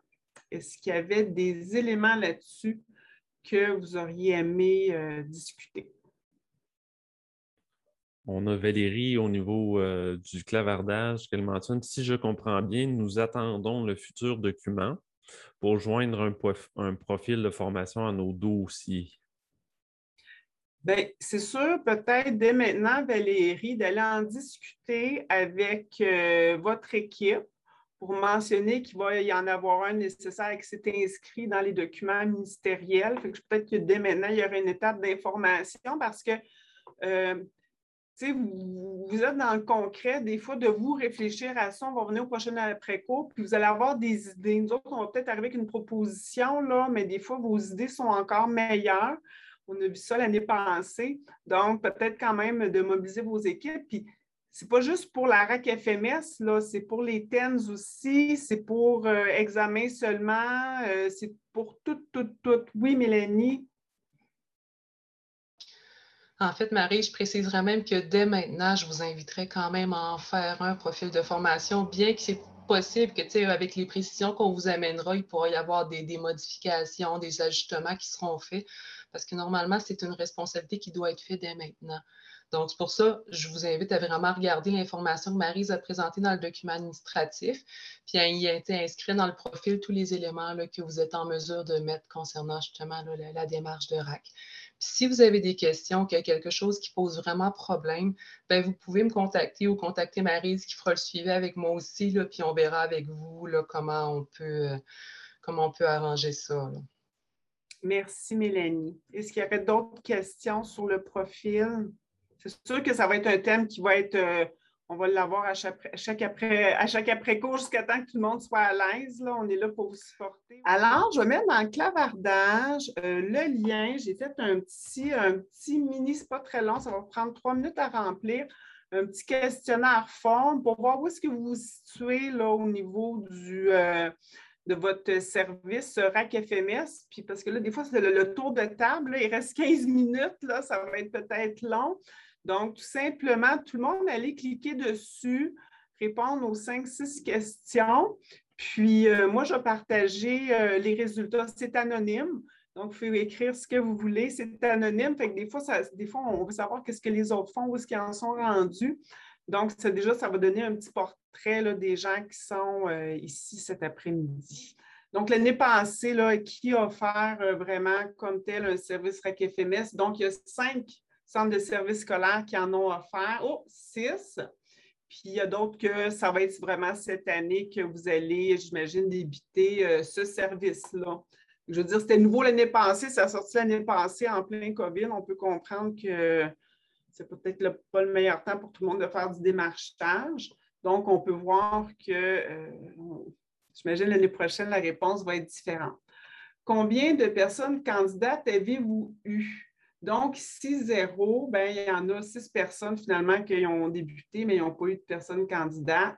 [SPEAKER 2] Est-ce qu'il y avait des éléments là-dessus que vous auriez aimé discuter?
[SPEAKER 4] On a Valérie au niveau euh, du clavardage qu'elle mentionne. Si je comprends bien, nous attendons le futur document pour joindre un, profil de formation à nos dossiers.
[SPEAKER 2] Bien, c'est sûr, peut-être dès maintenant, Valérie, d'aller en discuter avec euh, votre équipe pour mentionner qu'il va y en avoir un nécessaire et que c'est inscrit dans les documents ministériels. peut-être que dès maintenant, il y aura une étape d'information parce que euh, vous, vous, êtes dans le concret, des fois, de vous réfléchir à ça. On va revenir au prochain après-cours, puis vous allez avoir des idées. Nous autres, on va peut-être arriver avec une proposition, là, mais des fois, vos idées sont encore meilleures. On a vu ça l'année passée. Donc, peut-être quand même de mobiliser vos équipes. Puis, c'est pas juste pour la RAC FMS, là, c'est pour les TENS aussi, c'est pour euh, examen seulement, euh, c'est pour tout, tout, tout. Oui, Mélanie?
[SPEAKER 8] En fait, Marie, je préciserais même que dès maintenant, je vous inviterai quand même à en faire un profil de formation, bien que c'est possible que, tu sais, avec les précisions qu'on vous amènera, il pourra y avoir des, modifications, des ajustements qui seront faits, parce que normalement, c'est une responsabilité qui doit être faite dès maintenant. Donc, c'est pour ça, je vous invite à vraiment regarder l'information que Marise a présentée dans le document administratif, puis il y a été inscrit dans le profil tous les éléments là, que vous êtes en mesure de mettre concernant justement la, démarche de RAC. Si vous avez des questions, qu'il y a quelque chose qui pose vraiment problème, bien, vous pouvez me contacter ou contacter Marise qui fera le suivi avec moi aussi, là, puis on verra avec vous là, comment, on peut, euh, comment on peut arranger ça.
[SPEAKER 2] Merci, Mélanie. Est-ce qu'il y avait d'autres questions sur le profil? C'est sûr que ça va être un thème qui va être, euh, on va l'avoir à chaque, après, à chaque après-cours jusqu'à temps que tout le monde soit à l'aise. On est là pour vous supporter. Alors, je vais mettre dans le clavardage euh, le lien. J'ai fait un petit, un petit mini, c'est pas très long, ça va prendre trois minutes à remplir. Un petit questionnaire forme pour voir où est-ce que vous vous situez là, au niveau du, euh, de votre service RAC FMS. Puis parce que là, des fois, c'est le, le, tour de table. il reste 15 minutes, là, ça va être peut-être long. Donc, tout simplement, tout le monde allait cliquer dessus, répondre aux cinq, six questions. Puis, euh, moi, je vais partager euh, les résultats. C'est anonyme. Donc, vous pouvez écrire ce que vous voulez. C'est anonyme. Fait que des fois, des fois on veut savoir qu'est-ce que les autres font, où est-ce qu'ils en sont rendus. Donc, ça, déjà, ça va donner un petit portrait là, des gens qui sont euh, ici cet après-midi. Donc, l'année passée, là, qui a offert vraiment comme tel un service RAC FMS? Donc, il y a cinq centres de services scolaires qui en ont offert. Oh, six. Puis il y a d'autres que ça va être vraiment cette année que vous allez, j'imagine, débiter euh, ce service-là. Je veux dire, c'était nouveau l'année passée, ça a sorti l'année passée en plein COVID. On peut comprendre que c'est peut-être pas le meilleur temps pour tout le monde de faire du démarchage. Donc, on peut voir que, euh, j'imagine, l'année prochaine, la réponse va être différente. Combien de personnes candidates avez-vous eu? Donc, 6-0, ben, il y en a six personnes finalement qui ont débuté, mais ils n'ont pas eu de personnes candidates.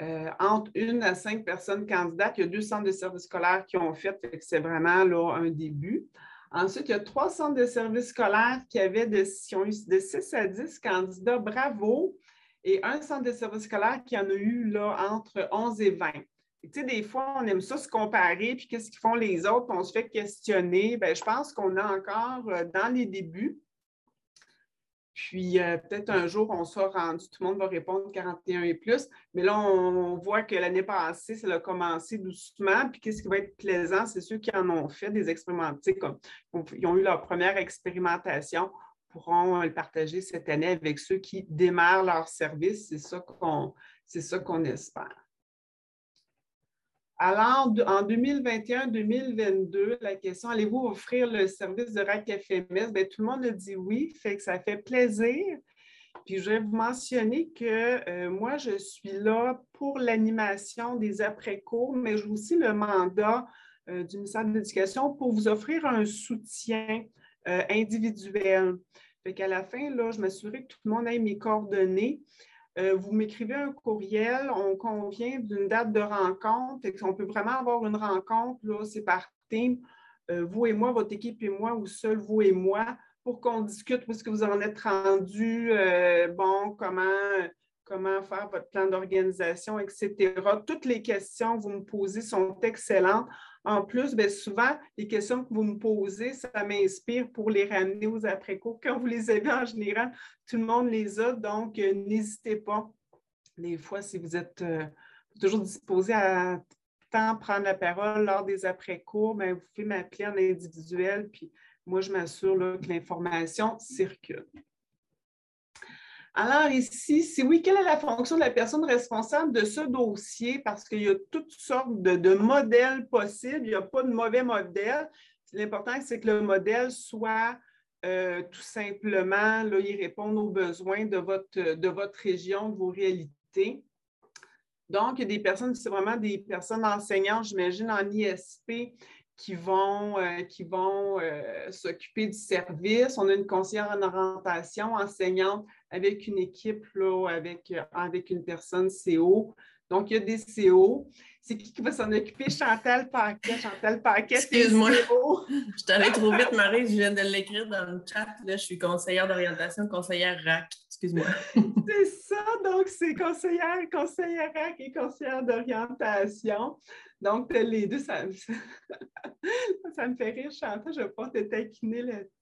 [SPEAKER 2] Euh, entre une à cinq personnes candidates, il y a deux centres de services scolaires qui ont fait, c'est vraiment là, un début. Ensuite, il y a trois centres de services scolaires qui, avaient de, qui ont eu de 6 à 10 candidats, bravo, et un centre de services scolaires qui en a eu là, entre 11 et 20 tu sais, des fois, on aime ça se comparer, puis qu'est-ce qu'ils font les autres, on se fait questionner. Bien, je pense qu'on est encore euh, dans les débuts. Puis euh, peut-être un jour, on sera rendu, tout le monde va répondre 41 et plus. Mais là, on, voit que l'année passée, ça a commencé doucement. Puis qu'est-ce qui va être plaisant, c'est ceux qui en ont fait des expérimentations, comme ils ont eu leur première expérimentation, pourront le partager cette année avec ceux qui démarrent leur service. C'est ça qu'on, c'est ça qu'on espère. Alors, en 2021-2022, la question, allez-vous offrir le service de RAC FMS? Bien, tout le monde a dit oui, fait que ça fait plaisir. Puis je vais vous mentionner que euh, moi, je suis là pour l'animation des après-cours, mais j'ai aussi le mandat euh, du ministère de l'Éducation pour vous offrir un soutien euh, individuel. Fait qu'à la fin, là, je m'assurais que tout le monde ait mes coordonnées. Euh, vous m'écrivez un courriel, on convient d'une date de rencontre, on peut vraiment avoir une rencontre, là, c'est par team, euh, vous et moi, votre équipe et moi, ou seul vous et moi, pour qu'on discute où est-ce que vous en êtes rendu, euh, bon, comment, comment faire votre plan d'organisation, etc. Toutes les questions que vous me posez sont excellentes. En plus, bien, souvent, les questions que vous me posez, ça m'inspire pour les ramener aux après-cours. Quand vous les avez en général, tout le monde les a, donc euh, n'hésitez pas. Des fois, si vous êtes euh, toujours disposé à tant prendre la parole lors des après-cours, bien, vous pouvez m'appeler en individuel, puis moi, je m'assure que l'information circule. Alors ici, c'est oui, quelle est la fonction de la personne responsable de ce dossier? Parce qu'il y a toutes sortes de, modèles possibles. Il n'y a pas de mauvais modèle. L'important, c'est que le modèle soit euh, tout simplement, là, il répond aux besoins de votre, de votre région, de vos réalités. Donc, il y a des personnes, c'est vraiment des personnes enseignantes, j'imagine, en ISP, qui vont, euh, vont euh, s'occuper du service. On a une conseillère en orientation, enseignante avec une équipe, là, avec, euh, avec une personne CO. Donc, il y a des CO. C'est qui qui va s'en occuper? Chantal Paquet. Chantal Paquet,
[SPEAKER 9] Excuse-moi. [LAUGHS] je t'allais trop vite, Marie. Je viens de l'écrire dans le chat. Là, je suis conseillère d'orientation, conseillère RAC. Excuse-moi. [LAUGHS]
[SPEAKER 2] c'est ça. Donc, c'est conseillère, conseillère RAC et conseillère d'orientation. Donc, les deux, ça, [LAUGHS] ça, me fait rire, Chantal. Je ne vais pas te taquiner là-dessus.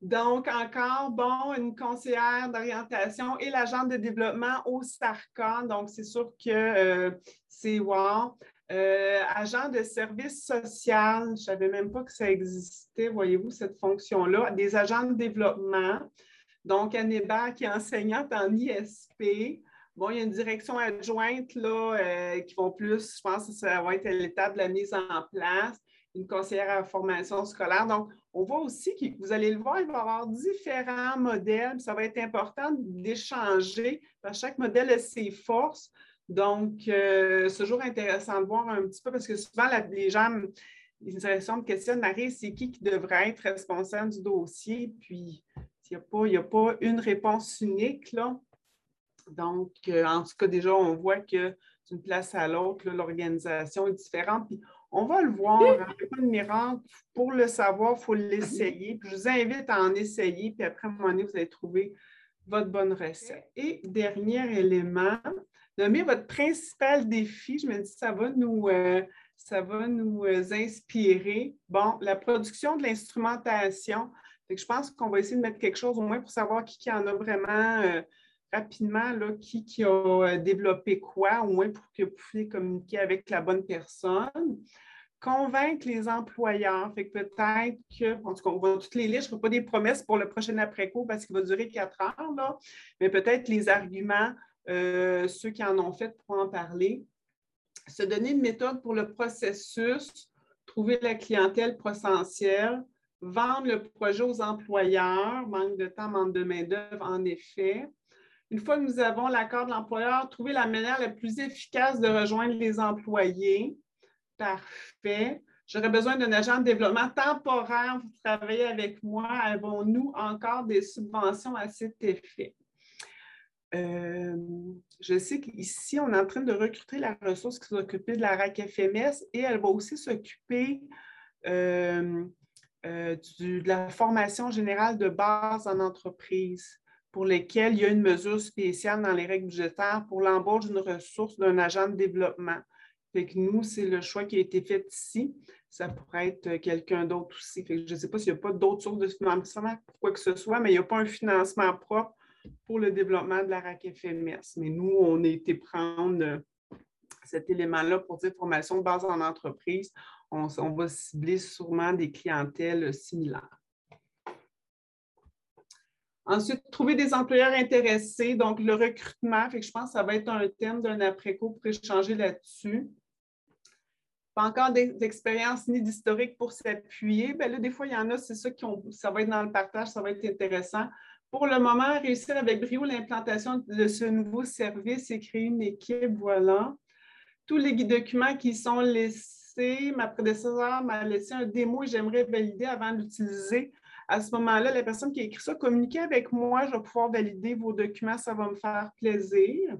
[SPEAKER 2] Donc, encore, bon, une conseillère d'orientation et l'agent de développement au SARCA. Donc, c'est sûr que euh, c'est wow. Euh, agent de service social, je ne savais même pas que ça existait, voyez-vous, cette fonction-là. Des agents de développement. Donc, Anne qui est enseignante en ISP. Bon, il y a une direction adjointe là, euh, qui vont plus, je pense que ça va être l'étape de la mise en place, une conseillère à formation scolaire. Donc, on voit aussi que vous allez le voir, il va y avoir différents modèles. Ça va être important d'échanger, chaque modèle a ses forces. Donc, euh, c'est toujours intéressant de voir un petit peu, parce que souvent, les gens, les de questions Marie, c'est qui qui devrait être responsable du dossier? Puis, il n'y a, a, pas une réponse unique, là. Donc, euh, en tout cas, déjà, on voit que d'une place à l'autre, l'organisation est différente. Puis on va le voir, hein, pas de miracle. Pour le savoir, il faut l'essayer. je vous invite à en essayer, puis après, à un moment donné, vous allez trouver votre bonne recette. Et dernier élément, nommer votre principal défi. Je me dis, ça va nous, euh, ça va nous euh, inspirer. Bon, la production de l'instrumentation. Je pense qu'on va essayer de mettre quelque chose au moins pour savoir qui, qui en a vraiment rapidement là, qui, qui a euh, développé quoi, au moins pour que vous puissiez communiquer avec la bonne personne. Convaincre les employeurs. Fait que peut-être que, en tout cas, on va toutes les lire. Je ne ferai pas des promesses pour le prochain après-cours parce qu'il va durer quatre heures, là, mais peut-être les arguments, euh, ceux qui en ont fait pour en parler. Se donner une méthode pour le processus, trouver la clientèle potentielle, vendre le projet aux employeurs, manque de temps, manque de main-d'œuvre, en effet. Une fois que nous avons l'accord de l'employeur, trouver la manière la plus efficace de rejoindre les employés. Parfait. J'aurais besoin d'un agent de développement temporaire pour travailler avec moi. Avons-nous encore des subventions à cet effet? Euh, je sais qu'ici, on est en train de recruter la ressource qui s'occupe de la RAC FMS et elle va aussi s'occuper euh, euh, de la formation générale de base en entreprise pour lesquels il y a une mesure spéciale dans les règles budgétaires pour l'embauche d'une ressource d'un agent de développement. Nous, c'est le choix qui a été fait ici. Ça pourrait être quelqu'un d'autre aussi. je ne sais pas s'il n'y a pas d'autres sources de financement quoi que ce soit, mais il n'y a pas un financement propre pour le développement de la RAC FMS. Mais nous, on a été prendre cet élément-là pour dire formation de base en entreprise. on va cibler sûrement des clientèles similaires. Ensuite, trouver des employeurs intéressés, donc le recrutement. Je pense que ça va être un thème d'un après-cours pour échanger là-dessus. Pas encore d'expérience ni d'historique pour s'appuyer. Bien là, des fois, il y en a, c'est ça qui ont, ça va être dans le partage, ça va être intéressant. Pour le moment, réussir avec brio l'implantation de ce nouveau service et créer une équipe, voilà. Tous les documents qui sont laissés, ma prédécesseur m'a laissé un démo et j'aimerais valider avant d'utiliser à ce moment-là, la personne qui a écrit ça, communiquez avec moi, je vais pouvoir valider vos documents, ça va me faire plaisir.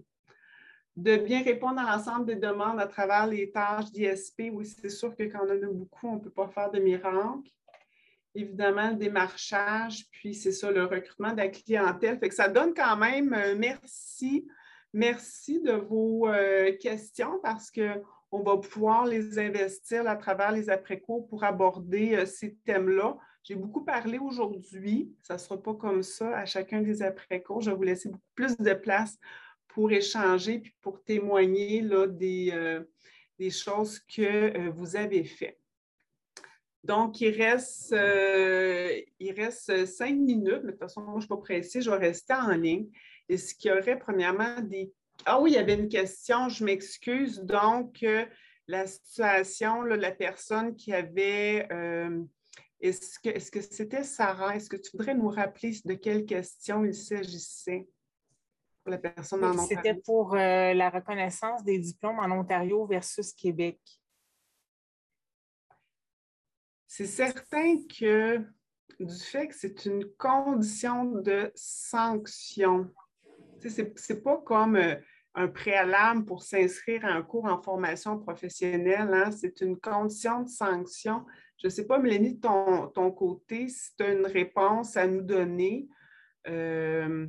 [SPEAKER 2] De bien répondre à l'ensemble des demandes à travers les tâches d'ISP. Oui, c'est sûr que quand on en a beaucoup, on ne peut pas faire de miracles. Évidemment, le démarchage, puis c'est ça, le recrutement de la clientèle. Que ça donne quand même euh, merci. Merci de vos euh, questions parce qu'on va pouvoir les investir à travers les après-cours pour aborder euh, ces thèmes-là. J'ai beaucoup parlé aujourd'hui. Ça ne sera pas comme ça à chacun des après-cours. Je vais vous laisser beaucoup plus de place pour échanger puis pour témoigner là, des, euh, des choses que euh, vous avez faites. Donc, il reste, euh, il reste cinq minutes, mais de toute façon, moi, je ne suis pas pressée, je vais rester en ligne. Est-ce qu'il y aurait premièrement des. Ah oui, il y avait une question, je m'excuse. Donc, la situation, la personne qui avait est-ce que c'était Sarah? Est-ce que tu voudrais nous rappeler de quelle question il s'agissait pour la personne en Ontario?
[SPEAKER 3] C'était pour euh, la reconnaissance des diplômes en Ontario versus Québec.
[SPEAKER 2] C'est certain que du fait que c'est une condition de sanction, ce n'est pas comme euh, un préalable pour s'inscrire à un cours en formation professionnelle. Hein. C'est une condition de sanction. Je ne sais pas, Mélanie, de ton, ton côté, si tu as une réponse à nous donner. Euh,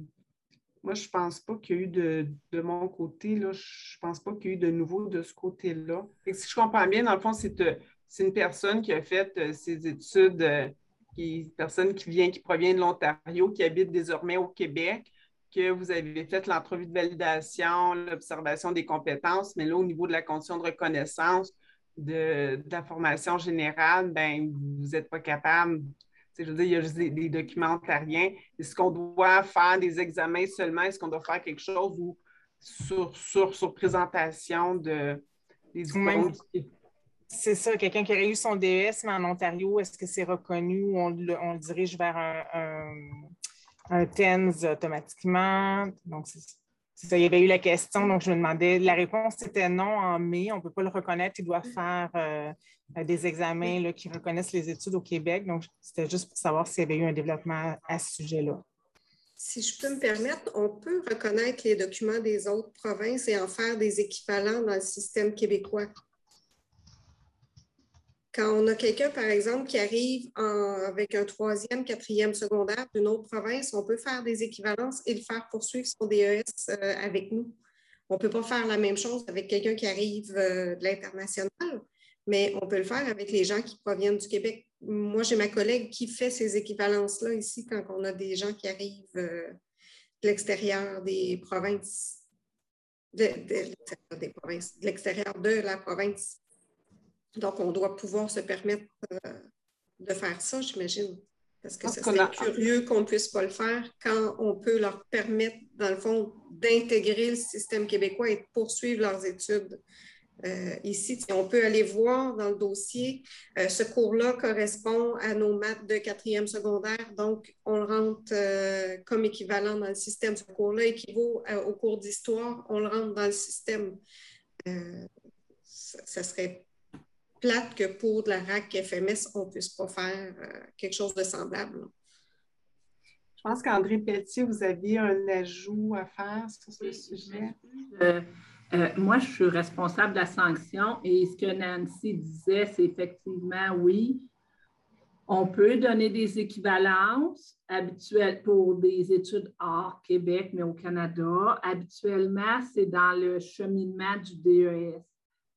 [SPEAKER 2] moi, je ne pense pas qu'il y a eu de, mon côté, je ne pense pas qu'il y a eu de nouveau de ce côté-là. Si je comprends bien, dans le fond, c'est euh, une personne qui a fait euh, ses études, une personne qui vient, qui provient de l'Ontario, qui habite désormais au Québec, que vous avez fait l'entrevue de validation, l'observation des compétences, mais là, au niveau de la condition de reconnaissance de, la formation générale, ben, vous n'êtes pas capable. Je veux dire, il y a juste des, des documentariens. Est-ce qu'on doit faire des examens seulement? Est-ce qu'on doit faire quelque chose ou sur, sur, sur présentation de, des diplômes?
[SPEAKER 3] C'est ça, quelqu'un qui a eu son DES, mais en Ontario, est-ce que c'est reconnu ou on, on, le dirige vers un un TENS automatiquement? Donc, c'est Il y avait eu la question, donc je me demandais, la réponse était non en mai, on ne peut pas le reconnaître, il doit faire euh, des examens qui reconnaissent les études au Québec. Donc, c'était juste pour savoir s'il y avait eu un développement à ce sujet-là.
[SPEAKER 5] Si je peux me permettre, on peut reconnaître les documents des autres provinces et en faire des équivalents dans le système québécois. Quand on a quelqu'un, par exemple, qui arrive avec un troisième, quatrième secondaire d'une autre province, on peut faire des équivalences et le faire poursuivre son DES euh, avec nous. On ne peut pas faire la même chose avec quelqu'un qui arrive euh, de l'international, mais on peut le faire avec les gens qui proviennent du Québec. Moi, j'ai ma collègue qui fait ces équivalences-là ici quand on a des gens qui arrivent euh, de l'extérieur des provinces, de l'extérieur de la province. Donc, on doit pouvoir se permettre euh, de faire ça, j'imagine. Parce que c'est curieux qu'on ne puisse pas le faire quand on peut leur permettre, dans le fond, d'intégrer le système québécois et de poursuivre leurs études. Euh, ici, on peut aller voir dans le dossier, euh, ce cours-là correspond à nos maths de quatrième secondaire, donc on le rentre comme équivalent dans le système. Ce cours-là équivaut au cours d'histoire, on le rentre dans le système. ça, ça serait plate que pour de la RAC FMS, on ne puisse pas faire euh, quelque chose de semblable.
[SPEAKER 2] Je pense qu'André Pelletier, vous aviez un ajout à faire sur ce sujet.
[SPEAKER 10] Euh, euh, moi, je suis responsable de la sanction et ce que Nancy disait, c'est effectivement oui. On peut donner des équivalences habituelles pour des études hors Québec, mais au Canada. Habituellement, c'est dans le cheminement du DES.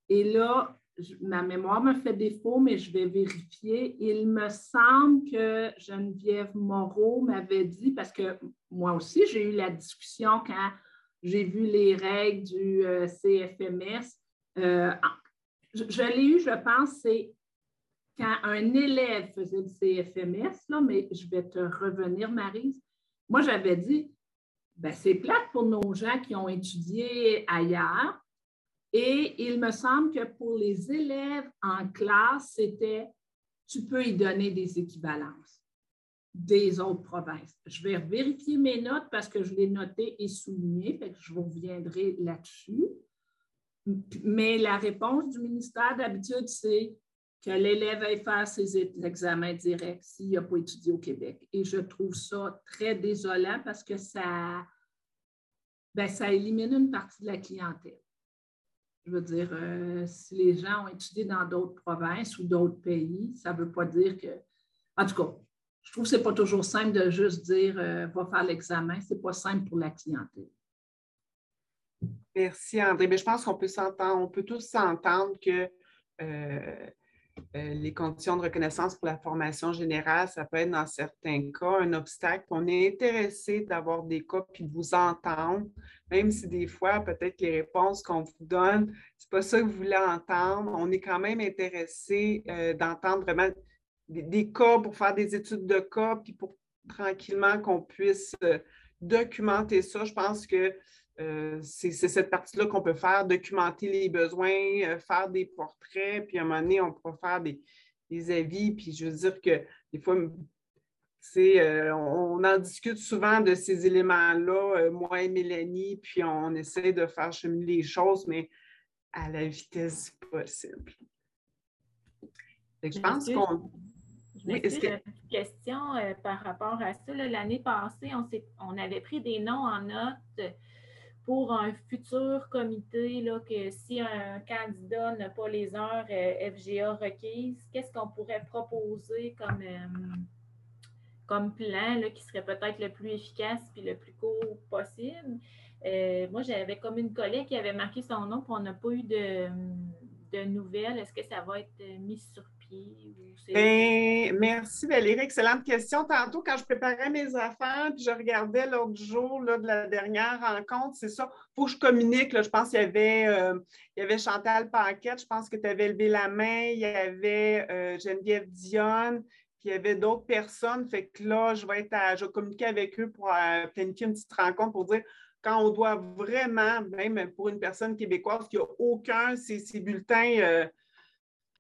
[SPEAKER 10] Et là, ma mémoire me fait défaut, mais je vais vérifier. Il me semble que Geneviève Moreau m'avait dit, parce que moi aussi, j'ai eu la discussion quand j'ai vu les règles du euh, CFMS. Euh, je, l'ai eu, je pense, c'est quand un élève faisait le CFMS, là, mais je vais te revenir, Marise. Moi, j'avais dit, ben, c'est plate pour nos gens qui ont étudié ailleurs, et il me semble que pour les élèves en classe, c'était tu peux y donner des équivalences des autres provinces. Je vais vérifier mes notes parce que je l'ai noté et souligné, fait que je vous reviendrai là-dessus. Mais la réponse du ministère d'habitude, c'est que l'élève aille faire ses examens directs s'il n'a pas étudié au Québec. Et je trouve ça très désolant parce que ça, ben, ça élimine une partie de la clientèle. Je veux dire, euh, si les gens ont étudié dans d'autres provinces ou d'autres pays, ça ne veut pas dire que. En tout cas, je trouve que ce n'est pas toujours simple de juste dire euh, va faire l'examen. Ce n'est pas simple pour la clientèle.
[SPEAKER 2] Merci, André. Mais je pense qu'on peut s'entendre, on peut tous s'entendre que euh, euh, les conditions de reconnaissance pour la formation générale, ça peut être dans certains cas un obstacle. On est intéressé d'avoir des cas puis de vous entendre, même si des fois, peut-être les réponses qu'on vous donne, ce n'est pas ça que vous voulez entendre. On est quand même intéressé euh, d'entendre vraiment des, cas pour faire des études de cas, puis pour tranquillement qu'on puisse euh, documenter ça. Je pense que euh, c'est cette partie-là qu'on peut faire, documenter les besoins, euh, faire des portraits, puis à un moment donné, on pourra faire des, avis. Puis je veux dire que des fois, euh, on, en discute souvent de ces éléments-là, moi et Mélanie, puis on essaie de faire cheminer les choses, mais à la vitesse possible.
[SPEAKER 7] je pense qu'on. Oui, est-ce que... une question par rapport à ça. L'année passée, on, on avait pris des noms en note pour un futur comité, là, que si un candidat n'a pas les heures euh, FGA requises, qu'est-ce qu'on pourrait proposer comme, euh, comme plan là, qui serait peut-être le plus efficace et le plus court possible? Euh, moi, j'avais comme une collègue qui avait marqué son nom, puis on n'a pas eu de, de nouvelles. Est-ce que ça va être mis sur
[SPEAKER 2] ben, merci Valérie, excellente question. Tantôt, quand je préparais mes affaires, puis je regardais l'autre jour là, de la dernière rencontre, c'est ça, il faut que je communique. je pense qu'il y avait, euh, il y avait Chantal Paquette, je pense que tu avais levé la main, il y avait euh, Geneviève Dionne, puis il y avait d'autres personnes. Fait que là, je vais être à, je vais communiquer avec eux pour euh, planifier une petite rencontre pour dire quand on doit vraiment, même pour une personne québécoise qui n'a aucun, ces bulletins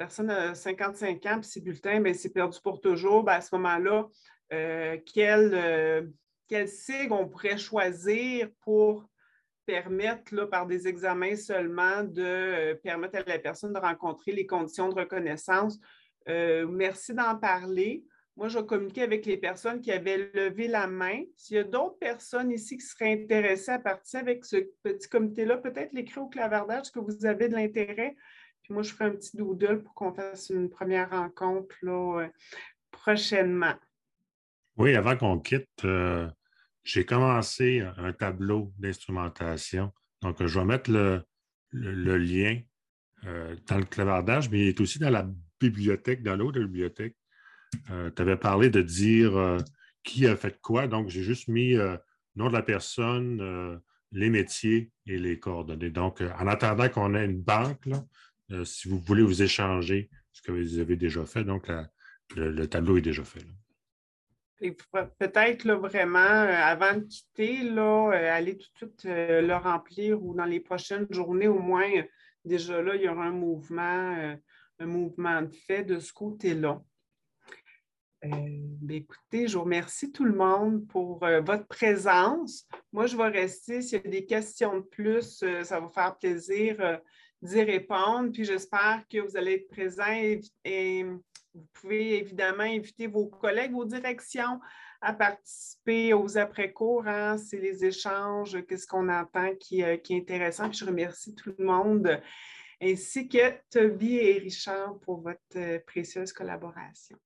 [SPEAKER 2] personne a 55 ans, puis ses bulletins, ben, c'est perdu pour toujours, ben, à ce moment-là, euh, quel, euh, on pourrait choisir pour permettre, là, par des examens seulement, de euh, permettre à la personne de rencontrer les conditions de reconnaissance? merci d'en parler. Moi, je vais communiquer avec les personnes qui avaient levé la main. S'il y a d'autres personnes ici qui seraient intéressées à partir avec ce petit comité-là, peut-être l'écrire au clavardage, que vous avez de l'intérêt moi, je ferai un petit doodle pour qu'on fasse une première rencontre euh, prochainement.
[SPEAKER 1] Oui, avant qu'on quitte, euh, j'ai commencé un tableau d'instrumentation. Donc, je vais mettre le, lien euh, dans le clavardage, mais il est aussi dans la bibliothèque, dans l'autre bibliothèque. tu avais parlé de dire qui a fait quoi. Donc, j'ai juste mis le nom de la personne, les métiers et les coordonnées. Donc, en attendant qu'on ait une banque, euh, si vous voulez vous échanger ce que vous avez déjà fait. Donc, le, tableau est déjà fait.
[SPEAKER 2] Peut-être vraiment, euh, avant de quitter, là, euh, aller tout de suite le remplir ou dans les prochaines journées, au moins, déjà là, il y aura un mouvement, un mouvement de fait de ce côté-là. Ben, écoutez, je vous remercie tout le monde pour votre présence. Moi, je vais rester. S'il y a des questions de plus, ça va faire plaisir d'y répondre. Puis j'espère que vous allez être présents et, vous pouvez évidemment inviter vos collègues, vos directions à participer aux après-cours. Hein. C'est les échanges, qu'est-ce qu'on entend qui, euh, est intéressant. Je remercie tout le monde ainsi que Toby et Richard pour votre euh, précieuse collaboration.